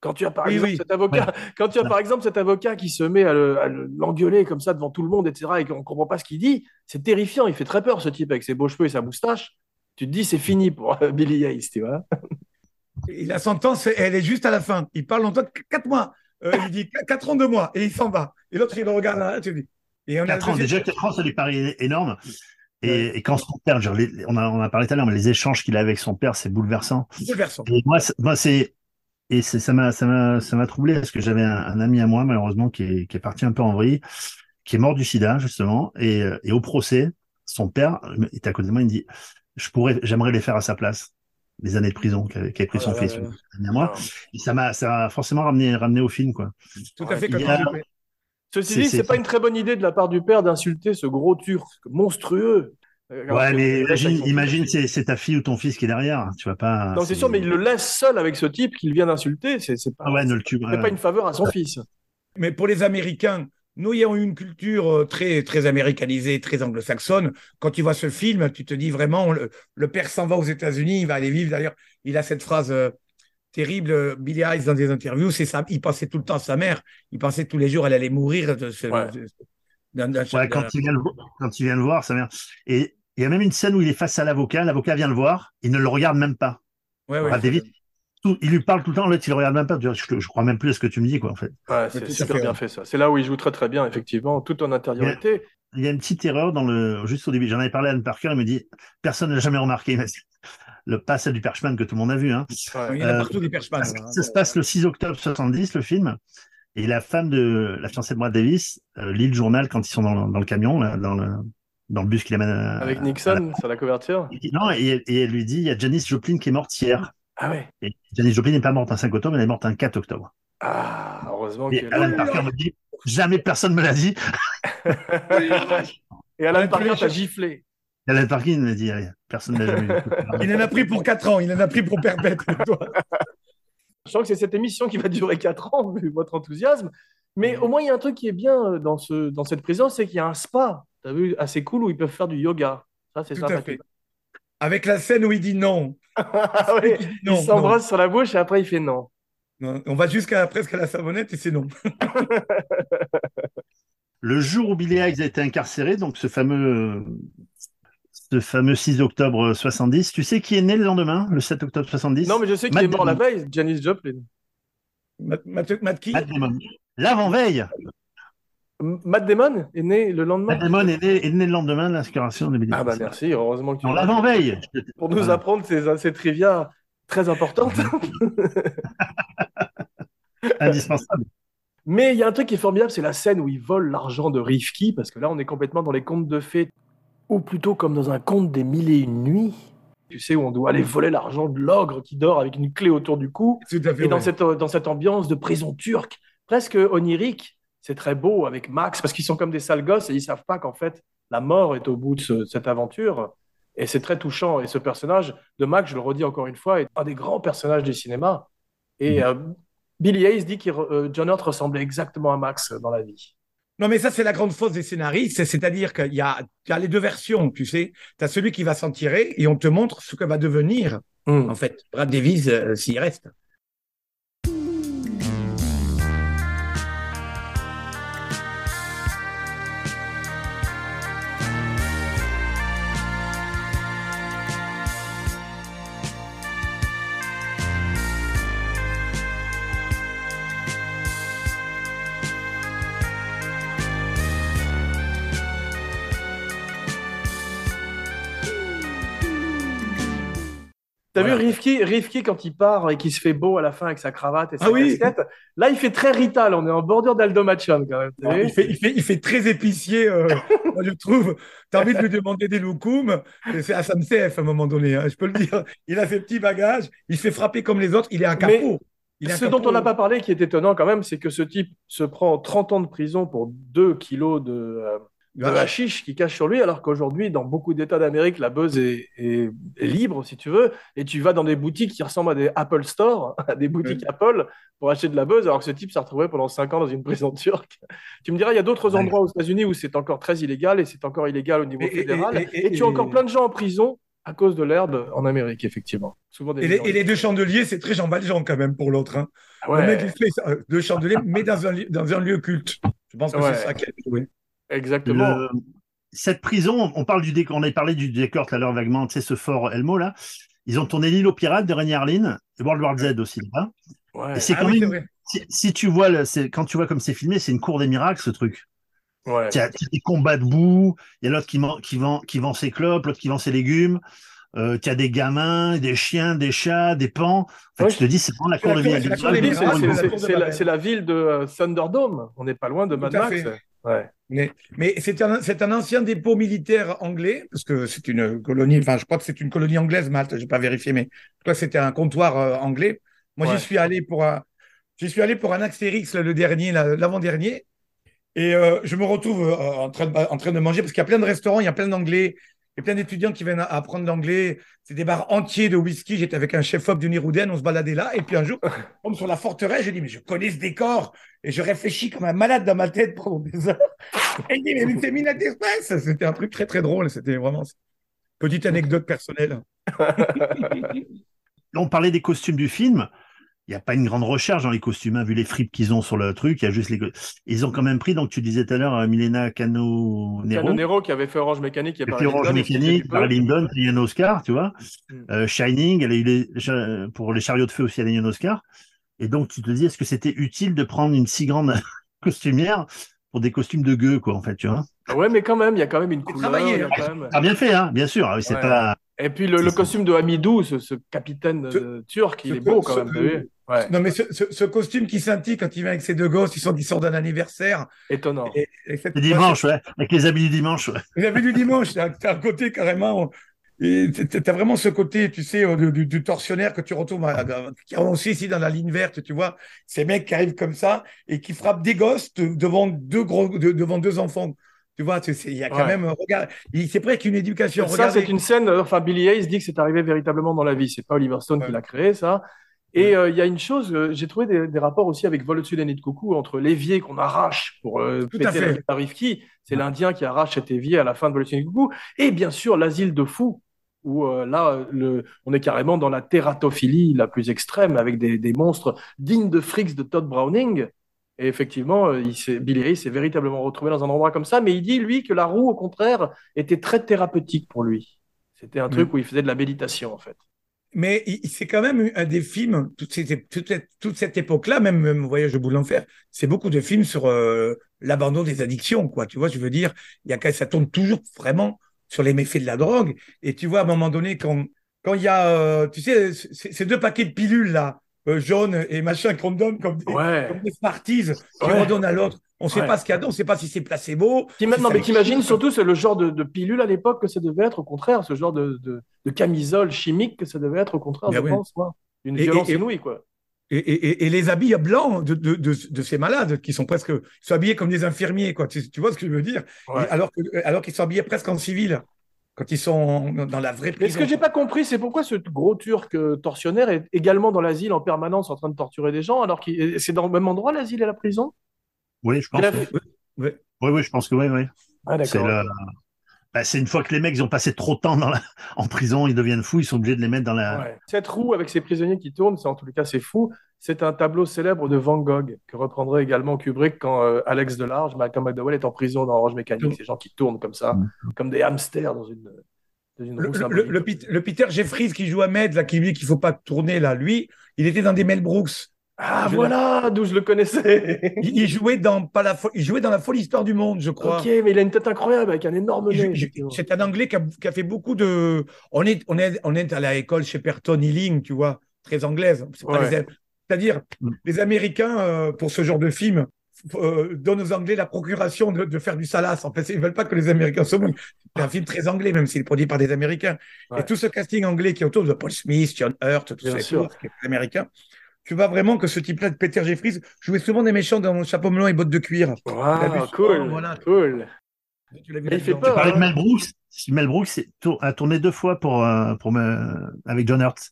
Quand tu as par Oui, exemple oui. cet avocat, quand tu as par exemple cet avocat qui se met à le- à le- l'engueuler comme ça devant tout le monde, etc., et qu'on comprend pas ce qu'il dit, c'est terrifiant. Il fait très peur ce type avec ses beaux cheveux et sa moustache. Tu te dis c'est fini pour euh, Billy Hayes, tu vois. Et la sentence, elle est juste à la fin. Il parle longtemps, 4 mois. Euh, il dit 4 ans, 2 mois, et il s'en va. Et l'autre, il le regarde là, tu dis. Et on a 4 le ans, déjà 4 ans, ça lui paraît énorme. Et, Ouais. et quand son père, genre, les- on, a, on a parlé tout à l'heure, mais les échanges qu'il a avec son père, c'est bouleversant. bouleversant. Et moi, c'est- moi, c'est et c'est- ça m'a ça m'a ça m'a troublé parce que j'avais un, un ami à moi malheureusement qui est qui est parti un peu en vrille, qui est mort du sida justement et euh, et au procès, son père est à côté de moi, il me dit je pourrais j'aimerais les faire à sa place les années de prison qu'avait pris Oh son là fils là là. Et ça m'a ça forcément ramené ramené au film quoi. Tout à fait. a- Ceci dit, c'est- pas une très bonne idée de la part du père d'insulter ce gros Turc monstrueux. Alors Ouais, mais imagine, c'est, c'est ta fille ou ton fils qui est derrière. Tu vas pas. Non, c'est sûr, mais il le laisse seul avec ce type qu'il vient d'insulter. C'est pas, Ah ouais, ne le tue. ouais, pas une faveur à son fils. Mais pour les Américains, nous ayant une culture euh, très, très américanisée, très anglo-saxonne, quand tu vois ce film, tu te dis vraiment, le, le père s'en va aux États-Unis, il va aller vivre. D'ailleurs, il a cette phrase euh, terrible, euh, Billy Hayes, dans des interviews, c'est ça, il pensait tout le temps à sa mère, il pensait tous les jours, elle allait mourir. De ce, Ouais. de- d'un- d'un- Ouais, quand il vient le voir, quand il vient le voir, ça vient. Et il y a même une scène où il est face à l'avocat, l'avocat vient le voir, il ne le regarde même pas. Ouais, ouais. Brad Davis, tout- il lui parle tout le temps, l'autre il le regarde même pas. Je, je, je crois même plus à ce que tu me dis, quoi, en fait. Ouais, tout c'est super fait, bien ouais. fait ça. C'est là où il joue très très bien, effectivement, tout en intériorité. Il y a une petite erreur dans le, juste au début. J'en avais parlé à Anne Parker, il me dit, personne n'a jamais remarqué, mais le pass du Perchman que tout le monde a vu, hein. Ouais. Il y en a Euh, partout des perchemans. Ça, ça se passe le 6 octobre 70, le film. Et la femme de la fiancée de Brad Davis euh, lit le journal quand ils sont dans, le- dans le camion, là, dans, le, dans le bus qui l'amène à- Avec à Nixon sur la couverture? la- Non, et, et elle lui dit, il y a Janis Joplin qui est morte hier. Ah ouais. Et Janis Joplin n'est pas morte un 5 octobre, elle est morte un 4 octobre. Ah, heureusement est Alan. Parker me dit, jamais personne me l'a dit. Et Alan Parker t'a giflé. Alan Parker me dit, allez, personne ne l'a jamais vu. Il en a pris pour 4 ans, il en a pris pour perpète. toi. Je sens que c'est cette émission qui va durer 4 ans, vu votre enthousiasme. Mais au moins, il y a un truc qui est bien euh, dans, ce, dans cette prison, c'est qu'il y a un spa, tu as vu, assez cool, où ils peuvent faire du yoga. Ça, c'est Tout ça. à fait. Avec la scène où il dit non. Ah Non, il s'embrasse sur la bouche et après il fait non. non. On va jusqu'à presque à la savonnette et c'est non. Le jour où Billy Hayes a été incarcéré, donc ce fameux, ce fameux 6 octobre 70, tu sais qui est né le lendemain, le 7 octobre 70? Non, mais je sais qu'il est mort la veille, Janis Joplin. Matt, Matt- Matt qui? Matt Damon. L'avant-veille. Matt Damon est né le lendemain? Matt Damon est né, est né le lendemain de l'inscription de Billy Ah bah merci, heureusement que tu l'as- l'avant-veille. Pour nous Voilà. apprendre ces, ces trivia très importante. Indispensable. Mais il y a un truc qui est formidable, c'est la scène où il vole l'argent de Rifki, parce que là, on est complètement dans les contes de fées, ou plutôt comme dans un conte des mille et une nuits. Tu sais, où on doit aller voler l'argent de l'ogre qui dort avec une clé autour du cou. Tout à fait. Et dans cette, dans cette ambiance de prison turque, presque onirique, c'est très beau avec Max, parce qu'ils sont comme des sales gosses et ils savent pas qu'en fait, la mort est au bout de ce- cette aventure. Et c'est très touchant. Et ce personnage de Max, je le redis encore une fois, est un des grands personnages du cinéma. Et euh, Billy Hayes dit que euh, John Hurt ressemblait exactement à Max dans la vie. Non, mais ça, c'est la grande fausse des scénaristes. c'est- C'est-à-dire qu'il y a, il y a les deux versions, tu sais. Tu as celui qui va s'en tirer et on te montre ce que va devenir, Hmm. en fait, Brad Davis euh, s'il reste. T'as Voilà. vu Rifki, Rifki quand il part et qu'il se fait beau à la fin avec sa cravate et sa Ah oui. casquette Là, il fait très Rital. On est en bordure d'Aldo Machon quand même. t'as vu il, fait, il, fait, il fait très épicier, euh, moi, je trouve. Tu as envie de lui demander des loukoums. C'est à Samsef à un moment donné, hein, je peux le dire. Il a ses petits bagages, il se fait frapper comme les autres, il est un Mais capot. Ce dont on n'a pas parlé, qui est étonnant quand même, c'est que ce type se prend 30 ans de prison pour 2 kilos de, euh, de hashish qui cache sur lui, alors qu'aujourd'hui, dans beaucoup d'États d'Amérique, la buzz est, est- est libre, si tu veux, et tu vas dans des boutiques qui ressemblent à des Apple Store, à des boutiques Apple, pour acheter de la buzz, alors que ce type s'est retrouvé pendant 5 ans dans une prison turque. Tu me diras, il y a d'autres endroits aux États-Unis où c'est encore très illégal, et c'est encore illégal au niveau Et- fédéral, et, et- et- tu as encore plein de gens en prison à cause de l'herbe en Amérique, effectivement. Souvent des Et les, gens- et les deux chandeliers, c'est très Jean Valjean quand même pour l'autre. Hein. Ah ouais, Le mec, il fait euh, deux chandeliers, mais dans un, li- dans un lieu culte. Je pense que Ouais. c'est ça qui a joué. Exactement. Le- Cette prison, on parle du décor, on avait parlé du décor tout à l'heure vaguement, tu sais, ce fort Elmo là. Ils ont tourné l'île aux pirates de Rainy Harlin et World War Z aussi là. Ouais. Et c'est Ah quand oui, même, si, si tu vois, le- c'est- quand tu vois comme c'est filmé, c'est une cour des miracles ce truc. Ouais. Il y a des combats debout, il y a l'autre qui, man- qui, vend, qui vend ses clopes, l'autre qui vend ses légumes. Euh, tu as des gamins, des chiens, des chats, des pans. En fait, Ouais. tu te dis, c'est vraiment la cour de c'est la, ville de euh, Thunderdome. On n'est pas loin de Mad Tout Max. fait. Ouais. Mais, mais c'est un, un ancien dépôt militaire anglais, parce que c'est une colonie, enfin, je crois que c'est une colonie anglaise, Malte, j'ai pas vérifié, mais crois que c'était un comptoir euh, anglais. Moi, Ouais. j'y suis allé pour un, j'y suis allé pour un le dernier, l'avant-dernier. Et euh, je me retrouve euh, en, train de, en train de manger, parce qu'il y a plein de restaurants, il y a plein d'anglais, il y a plein d'étudiants qui viennent à- apprendre l'anglais. C'est des bars entiers de whisky. J'étais avec un chef-op du Nirouden, on se baladait là. Et puis un jour, on tombe sur la forteresse, je dis, mais je connais ce décor. Et je réfléchis comme un malade dans ma tête pendant des heures. Et il dit, mais c'est Midnight Express. C'était un truc très, très drôle. C'était vraiment petite anecdote personnelle. Là, on parlait des costumes du film. Il n'y a pas une grande recherche dans les costumes, hein, vu les fripes qu'ils ont sur le truc. Il y a juste les. Ils ont quand même pris, donc tu disais tout à l'heure, euh, Milena Cano Nero. Cano Nero qui avait fait Orange Mécanique. Et puis Orange Mécanique, Barry Lyndon, qui a eu un Oscar, tu vois. Mm. Euh, Shining, elle a eu les, pour les chariots de feu aussi, elle a eu un Oscar. Et donc, tu te dis, est-ce que c'était utile de prendre une si grande costumière pour des costumes de gueux, quoi, en fait, tu vois. Ouais, mais quand même, il y a quand même une couleur. travaillé, a hein. quand même- Ah, bien fait, hein, bien sûr. Ah oui, c'est Ouais. pas. Et puis le, costume de Hamidou, ce, ce capitaine Ce- euh, turc, il ce- est beau quand ce- même. Ouais, Non, mais ce, ce- ce costume qui scintille quand il vient avec ses deux gosses, ils sont, ils sortent d'un anniversaire. étonnant. Et, et cette- C'est dimanche, ouais. Avec les habits du dimanche, ouais. Vous avez du dimanche, t'as un côté carrément. T'as vraiment ce côté, tu sais, du, du- du tortionnaire que tu retrouves, à- à- qui est aussi ici dans la ligne verte, tu vois. Ces mecs qui arrivent comme ça et qui frappent des gosses de- devant deux gros, de- devant deux enfants. Tu vois, il y a quand Ouais. même, euh, regarde, c'est vrai qu'une éducation. Ça, c'est une scène. euh, Enfin, Billy Hayes dit que c'est arrivé véritablement dans la vie. C'est pas Oliver Stone qui l'a créé, ça. Et euh, il y a une chose, euh, j'ai trouvé des, des rapports aussi avec Vol au-dessus des nids de coucou entre l'évier qu'on arrache pour euh, Tout péter la fait. à Rifki, c'est l'Indien qui arrache cet évier à la fin de Vol au-dessus des nids de coucou, et bien sûr l'asile de fous, où euh, là, le, on est carrément dans la tératophilie la plus extrême, avec des, des monstres dignes de Fricks de Todd Browning. Et effectivement, il Hayes s'est véritablement retrouvé dans un endroit comme ça, mais il dit, lui, que la roue, au contraire, était très thérapeutique pour lui. C'était un truc où il faisait de la méditation, en fait. Mais c'est quand même un des films, toute cette, toute cette, toute cette époque-là, même, même Voyage au bout de l'enfer, c'est beaucoup de films sur euh, l'abandon des addictions, quoi. Tu vois, je veux dire, il y a, ça tourne toujours vraiment sur les méfaits de la drogue. Et tu vois, à un moment donné, quand, quand il y a, euh, tu sais, ces deux paquets de pilules là, euh, jaunes et machin qu'on donne comme des, Ouais. comme des Smarties, qui Ouais. redonnent à l'autre. On sait Ouais. pas ce qu'il y a dedans, on sait pas si c'est placebo. Non, si mais t'imagines surtout, c'est le genre de, de pilule à l'époque que ça devait être, au contraire, ce genre de, de, de camisole chimique que ça devait être, au contraire, Mais je oui. pense, moi. Une Et- violence et- et- inouïe, quoi. Et, et- et- et les habits blancs de, de, de, de ces malades qui sont presque, ils sont habillés comme des infirmiers, quoi. Tu, tu vois ce que je veux dire? Ouais. Alors que, alors qu'ils sont habillés presque en civil quand ils sont dans la vraie Mais ce prison. que j'ai pas compris, c'est pourquoi ce gros Turc euh, tortionnaire est également dans l'asile en permanence en train de torturer des gens, alors que c'est dans le même endroit, l'asile et la prison? Oui, je pense. A Oui, oui, oui, je pense que oui, oui. Ah, C'est d'accord. Bah, c'est une fois que les mecs ils ont passé trop de temps dans la... en prison, ils deviennent fous, ils sont obligés de les mettre dans la. Ouais. Cette roue avec ses prisonniers qui tournent, c'est en tous les cas c'est fou. C'est un tableau célèbre de Van Gogh que reprendrait également Kubrick quand euh, Alex Delarge, Malcolm McDowell est en prison dans Orange Mécanique. Ces gens qui tournent comme ça, Mm. comme des hamsters dans une, dans une roue le- Peter Jeffries qui joue Ahmed, là, qui dit qu'il faut pas tourner, là, lui, il était dans des Mel Brooks. Ah Je- voilà d'où je le connaissais. Il, il jouait dans pas la il jouait dans la folle histoire du monde, je crois. ok, mais il a une tête incroyable avec un énorme nez. C'est un Anglais qui a, qui a fait beaucoup de. On est, on est, on est à l'école chez Perton Ealing, tu vois, très anglaise. Ouais. les- C'est-à-dire, Mm. les Américains, euh, pour ce genre de film, euh, donnent aux Anglais la procuration de, de faire du salas. En fait, ils veulent pas que les Américains se mouillent. C'est un film très anglais, même s'il est produit par des Américains. Ouais. Et tout ce casting anglais qui est autour de Paul Smith, John Hurt, tout Bien ça, Tu vois vraiment que ce type-là de Peter Jeffries jouait souvent des méchants dans chapeau melon et bottes de cuir. Wow, cool, voilà. cool. Tu l'as vu il fait là-dedans. peur, Tu parlais hein. de Mel Brooks. Mel Brooks a tourné deux fois pour, euh, pour me... avec John Hurt.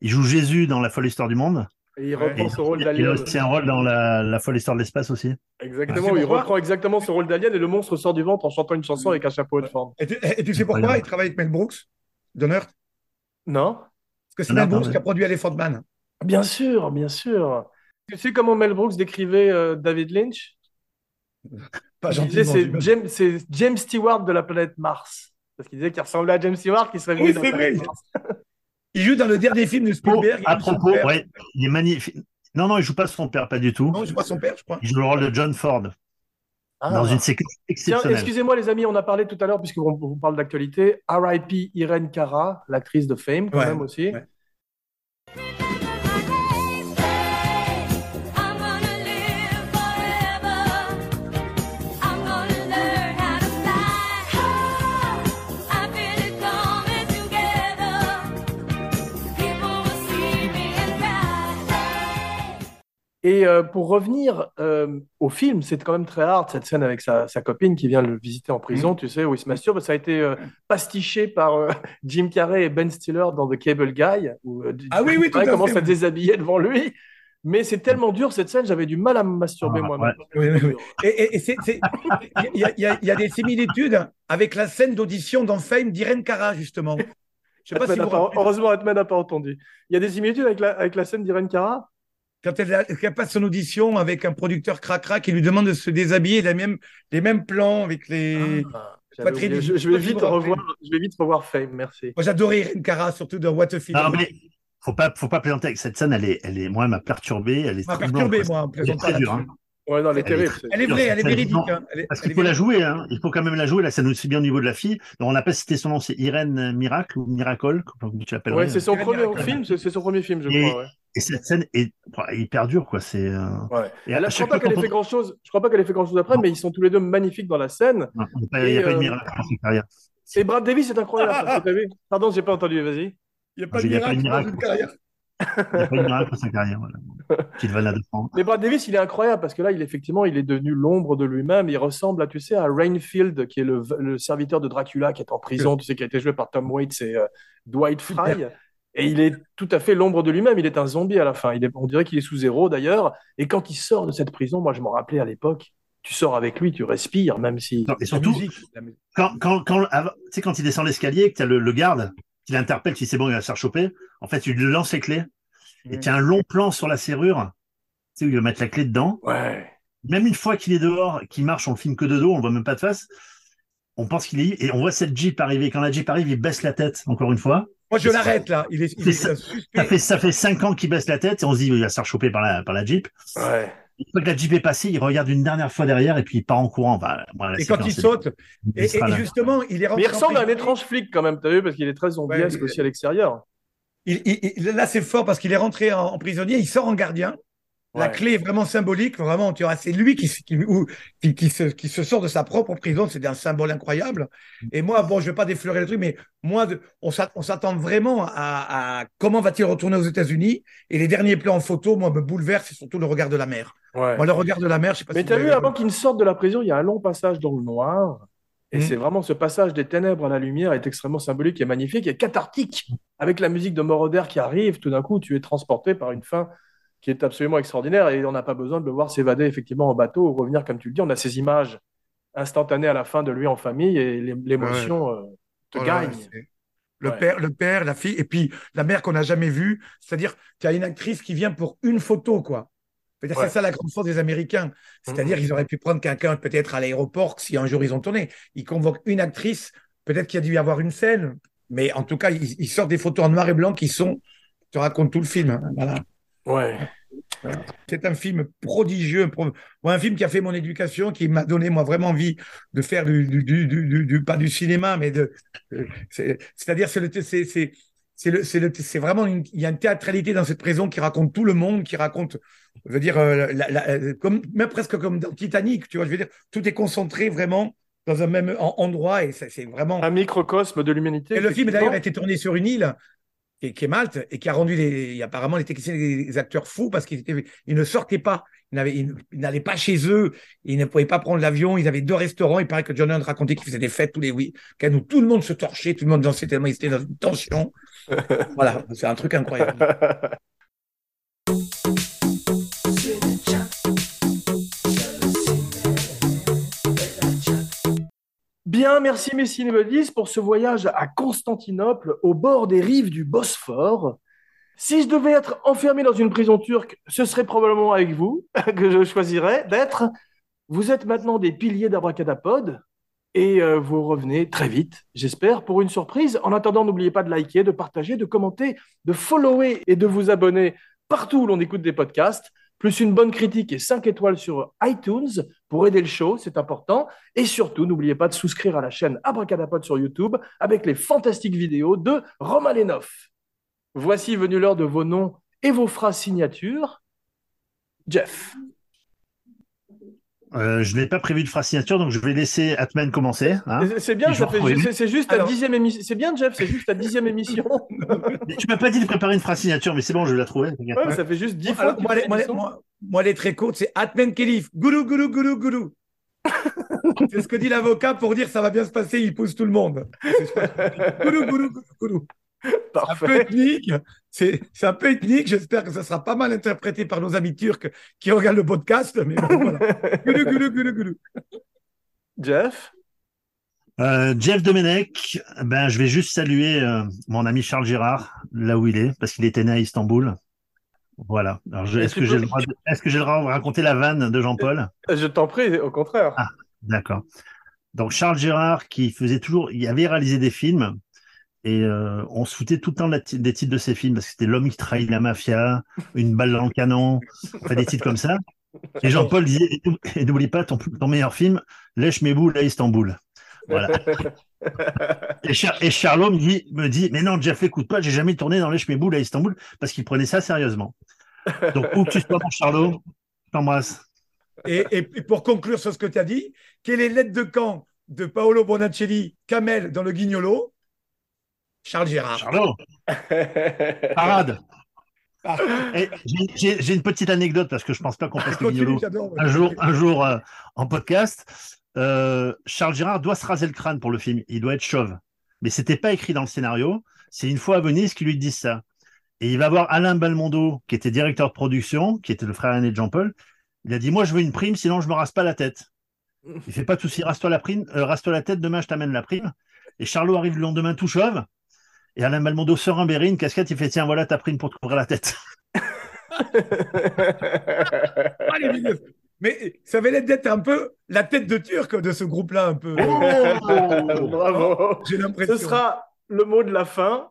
Il joue Jésus dans La folle histoire du monde. Et il reprend Et ce rôle il a d'alien. aussi un rôle dans la, la folle histoire de l'espace aussi. Exactement, Ah, il reprend exactement ce rôle d'alien et le monstre sort du ventre en chantant une chanson avec un chapeau de forme. Et tu, et tu sais pourquoi il travaille avec Mel Brooks, John Hurt Non? Parce que c'est Mel Brooks qui a produit Elephant Man. Bien sûr, bien sûr. Tu sais comment Mel Brooks décrivait euh, David Lynch? Pas Il disait gentiment. c'est j'imagine. James, c'est James Stewart de la planète Mars. Parce qu'il disait qu'il ressemblait à James Stewart qui serait venu Oui, de la c'est planète vrai. Mars. Il joue dans le dernier film de Oh, Spielberg. à il joue son propos, père. ouais, il est magnifique. Non, non, il joue pas son père, pas du tout. Non, je vois son père, je crois. Il joue le rôle de John Ford Ah. dans une séquence Tiens, exceptionnelle. excusez-moi les amis, on a parlé tout à l'heure, puisqu'on on parle d'actualité, R.I.P. Irene Cara, l'actrice de Fame quand Ouais, même aussi. ouais. Et euh, pour revenir euh, au film, c'est quand même très hard cette scène avec sa, sa copine qui vient le visiter en prison, tu sais, où il se masturbe. Ça a été euh, pastiché par Jim Carrey et Ben Stiller dans The Cable Guy, où Ah oui, oui, tout à commence fait, à déshabiller devant lui. Mais c'est tellement dur cette scène, j'avais du mal à me masturber Ah, moi-même. Oui, oui, oui. Et, il y, a- y y des similitudes avec la scène d'audition dans Fame d'Irene Cara, justement. Je sais pas si vous pas- heureusement, Edmund n'a pas entendu. Il y a des similitudes avec la, avec la scène d'Irene Cara? Quand elle, a- qu'elle passe son audition avec un producteur cracra qui lui demande de se déshabiller, les mêmes, les mêmes plans avec les. Ah, je, vais vite revoir, je vais vite revoir Fame, merci. Moi, j'adorais Irene Cara, surtout dans What a Film. Non, mais faut pas, faut pas plaisanter avec cette scène. Elle est, elle est, moi, elle m'a perturbé. Elle m'a perturbé, moi, en Elle est très dure, là-dessus. hein. Ouais, non, elle est Elle est terrible. c'est- Elle est vraie, elle est véridique. hein. Elle est- Parce elle qu'il faut la jouer, hein. Il faut quand même la jouer. La scène aussi bien au niveau de la fille. Donc, on n'a pas cité son nom, c'est Irène Miracle ou Miracle, comme tu l'appellerais. Ouais, c'est son premier film, c'est c'est son premier film, je Et- crois. Ouais. Et cette scène est bon, hyper dure, quoi. C'est. euh, Ouais. et Elle à a- je crois pas qu'elle ait fait grand chose. Je crois pas qu'elle ait fait grand chose après, Non. mais ils sont tous les deux magnifiques dans la scène. Il n'y a pas, pas euh, de miracle dans sa carrière. Et Brad Davis c'est incroyable. parce que vu Pardon, j'ai pas entendu. Vas-y. Il n'y a pas Il de y a pas de miracle dans une carrière. Il n'y a pas de miracle dans sa carrière. Voilà. Qu'il va la défendre. Mais Brad Davis, il est incroyable parce que là, il effectivement, il est devenu l'ombre de lui-même. Il ressemble à, tu sais, à Rainfield, qui est le, le serviteur de Dracula, qui est en prison, tu sais, qui a été joué par Tom Waits et euh, Dwight Fry. Et il est tout à fait l'ombre de lui-même. Il est un zombie à la fin. Il est, on dirait qu'il est sous zéro d'ailleurs. Et quand il sort de cette prison, moi, je m'en rappelais à l'époque. Tu sors avec lui, tu respires, même si. Non, Et surtout, musique, la quand, quand, quand, avant- tu quand il descend l'escalier, que tu as le, le garde qui l'interpelle, qui c'est bon, il va se faire choper. En fait, il lui lance les clés. Et tu as un long plan sur la serrure, tu sais, où il va mettre la clé dedans. Ouais. Même une fois qu'il est dehors, qu'il marche, on le filme que de dos, on le voit même pas de face. On pense qu'il est, et on voit cette Jeep arriver. Quand la Jeep arrive, il baisse la tête, encore une fois. Moi, je l'arrête là. Il est, il C'est est ça. fait, ça fait cinq ans qu'il baisse la tête et on se dit, il va se faire choper par la, par la Jeep. Ouais. Une fois que la Jeep est passée, il regarde une dernière fois derrière et puis il part en courant. Voilà, Et quand il saute, il et, justement, il est rentré. Mais il ressemble à un étrange flic quand même, t'as vu, parce qu'il est très zombiesque Ouais, aussi à l'extérieur. Il- il- il- là, c'est fort parce qu'il est rentré en, en prisonnier, il sort en gardien. La clé est vraiment symbolique, vraiment, tu vois, c'est lui qui, se- qui, ou- qui, qui se, qui se sort de sa propre prison, c'est un symbole incroyable. Et moi, bon, je ne vais pas déflorer le truc, mais moi, de- on s'att- on s'attend vraiment à, à comment va-t-il retourner aux États-Unis. Et les derniers plans en photo, moi, me bouleversent, c'est surtout le regard de la mer. Ouais. Moi, le regard de la mer, je sais pas Mais si t'as vous vu, avant qu'il ne sorte de la prison, il y a un long passage dans le noir. Et Mhm. c'est vraiment ce passage des ténèbres à la lumière est extrêmement symbolique et magnifique et cathartique. Avec la musique de Moroder qui arrive, tout d'un coup, tu es transporté par une fin qui est absolument extraordinaire et on n'a pas besoin de le voir s'évader effectivement en bateau ou revenir, comme tu le dis. On a ces images instantanées à la fin de lui en famille et l'é- l'émotion euh, te Oh là, gagne. Le, Ouais. père, le père, la fille, et puis la mère qu'on n'a jamais vue. C'est-à-dire, tu as une actrice qui vient pour une photo, quoi. Ouais. C'est ça la grande force des Américains. C'est-à-dire, Mhm. ils auraient pu prendre quelqu'un peut-être à l'aéroport si un jour ils ont tourné. Ils convoquent une actrice, peut-être qu'il y a dû y avoir une scène, mais en tout cas, ils, ils sortent des photos en noir et blanc qui sont, te racontent tout le film. hein. Voilà. Ouais. C'est un film prodigieux, un film qui a fait mon éducation, qui m'a donné moi vraiment envie de faire du, du, du, du- du- pas du cinéma, mais de, euh, c'est- c'est-à-dire c'est le, c'est, c'est, c'est le, c'est le, c'est vraiment une, il y a une théâtralité dans cette prison qui raconte tout le monde, qui raconte, je veux dire, euh, la- la- euh, comme même presque comme dans Titanic, tu vois, je veux dire, tout est concentré vraiment dans un même en- endroit et c'est c'est vraiment. Un microcosme de l'humanité. Et le film d'ailleurs a été tourné sur une île qui, qui est Malte et qui a rendu les, apparemment les techniciens et les acteurs fous parce qu'ils ils ne sortaient pas, ils n'allaient pas chez eux, ils ne pouvaient pas prendre l'avion, ils avaient deux restaurants. Il paraît que John Hunt racontait qu'ils faisaient des fêtes tous les week-ends où tout le monde se torchait, tout le monde dansait tellement ils étaient dans une tension. voilà, c'est un truc incroyable. Bien, merci mes cinébodies pour ce voyage à Constantinople, au bord des rives du Bosphore. Si je devais être enfermé dans une prison turque, ce serait probablement avec vous que je choisirais d'être. Vous êtes maintenant des piliers d'Abracadapod et euh, vous revenez très vite, j'espère, pour une surprise. En attendant, n'oubliez pas de liker, de partager, de commenter, de follower et de vous abonner partout où l'on écoute des podcasts, plus une bonne critique et 5 étoiles sur iTunes pour aider le show, c'est important. Et surtout, n'oubliez pas de souscrire à la chaîne Abracadapod sur YouTube avec les fantastiques vidéos de Romain Lenoff. Voici venu l'heure de vos noms et vos phrases signatures. Jeff. Euh, je n'ai pas prévu de phrase signature, donc je vais laisser Atman commencer. hein. C'est- bien, c'est juste ta dixième émission. C'est bien, Jeff, c'est juste ta dixième émission. Tu m'as pas dit de préparer une phrase signature, mais c'est bon, je vais la trouver. Ouais, ça fait juste dix fois. Alors, moi, fais les, moi, les- l'émission. moi- moi, les très courtes, c'est Atmen Kelif, goulou, goulou, goulou, goulou. c'est ce que dit l'avocat pour dire ça va bien se passer, il pousse tout le monde. Goulou, goulou, goulou, goulou. un peu Parfait. ethnique. C'est c'est un peu ethnique. J'espère que ça sera pas mal interprété par nos amis turcs qui regardent le podcast. Mais bon, voilà. Goulou, goulou, goulou, goulou. Jeff? Euh, Jeff Domenech, ben, je vais juste saluer euh, mon ami Charles Girard, là où il est, parce qu'il était né à Istanbul. Voilà. Alors, je- Et est-ce que j'ai le droit de, est-ce que j'ai le droit de raconter la vanne de Jean-Paul? Je t'en prie, au contraire. Ah. D'accord. Donc Charles Girard qui faisait toujours, il avait réalisé des films et euh, on se foutait tout le temps des titres de ces films parce que c'était L'homme qui trahit la mafia, Une balle dans le canon, enfin, des titres comme ça. Et Jean-Paul disait, et n'ou- et n'oublie pas ton, meilleur film, Lèche mes boules à Istanbul. Voilà. Et, Char- et Charlot me dit, mais non, Jeff, écoute pas, j'ai jamais tourné dans Lèche mes boules à Istanbul parce qu'il prenait ça sérieusement. Donc où que tu sois, mon Charlot, t'embrasse. Et, pour conclure sur ce que tu as dit, quelle est l'aide de camp de Paolo Bonacelli, Kamel dans le Guignolo? Charles Gérard. Charlot, parade. Ah, j'ai- une petite anecdote parce que je pense pas qu'on passe le j'adore. un jour, un jour euh, en podcast. Euh, Charles Girard doit se raser le crâne pour le film. Il doit être chauve. Mais c'était pas écrit dans le scénario. C'est une fois à Venise qu'ils lui disent ça. Et il va voir Alain Balmondo, qui était directeur de production, qui était le frère aîné de Jean-Paul. Il a dit Moi, je veux une prime, sinon je me rase pas la tête. Il fait pas de souci, rase-toi la prime, euh, rase-toi la tête, demain je t'amène la prime. Et Charlot arrive le lendemain tout chauve. Et Alain Balmondo sort un béret, une casquette, il fait Tiens, voilà ta prime pour te couvrir la tête. Milieux. Mais ça avait l'air d'être un peu la tête de Turc de ce groupe-là, un peu. Bravo. J'ai l'impression. Ce sera le mot de la fin.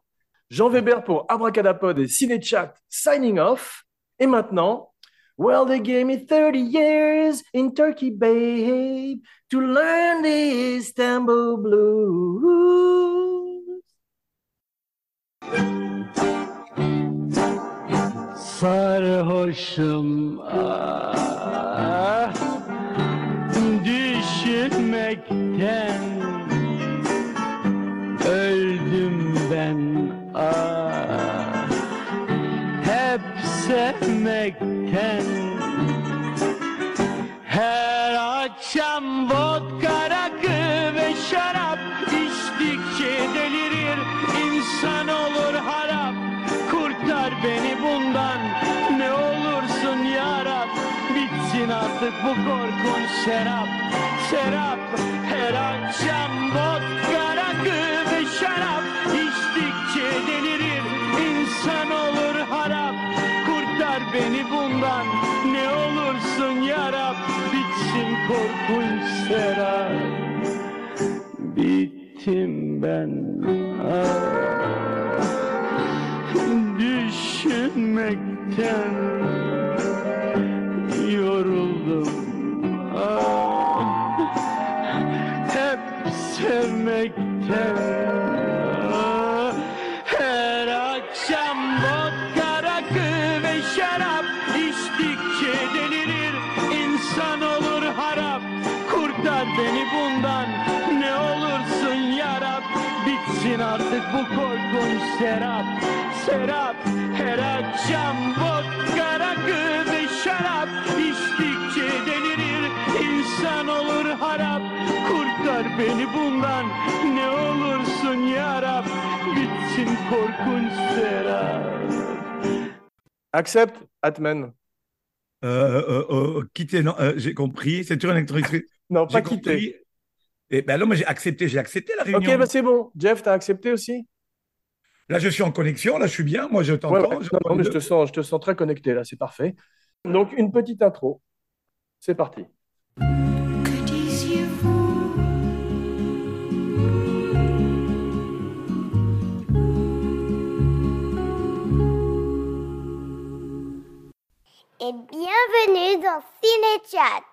Jean Weber pour Abracadapod et Cinéchat signing off. Et maintenant, Well, they gave me 30 years in Turkey, babe, to learn the Istanbul blues. Sarhoşum ah, Düşünmekten Öldüm ben ah, Hep sevmekten Her akşam vodka rakı ve şarap artık bu korkunç serap Serap her akşam vodka rakı ve şarap. İçtikçe delirir insan olur harap. Kurtar beni bundan ne olursun yarab. Bitsin korkunç serap Bittim ben. Düşünmekten Her akşam vodka rakı ve şarap. İçtikçe delirir insan olur harap. Kurtar beni bundan ne olursun yarab. Bitsin artık bu korkunç serap. Serap her akşam vodka rakı ve şarap. İçtikçe delirir insan olur harap. Kurtar beni bundan Bitsin korkunç serap Accept, Atman. Euh, euh, euh, quitter, non, j'ai compris. C'est toujours un électronique. Non, pas quitter. compris. Et ben non, mais j'ai accepté, j'ai accepté la réunion. Ok, bah c'est bon. Jeff, t'as accepté aussi? Là, je suis en connexion, là, je suis bien. Moi, je t'entends. ouais. je Non, non, mais je t'entends. te sens, je te sens très connecté là, c'est parfait. Donc une petite intro. C'est parti. Et bienvenue dans Cinéchat.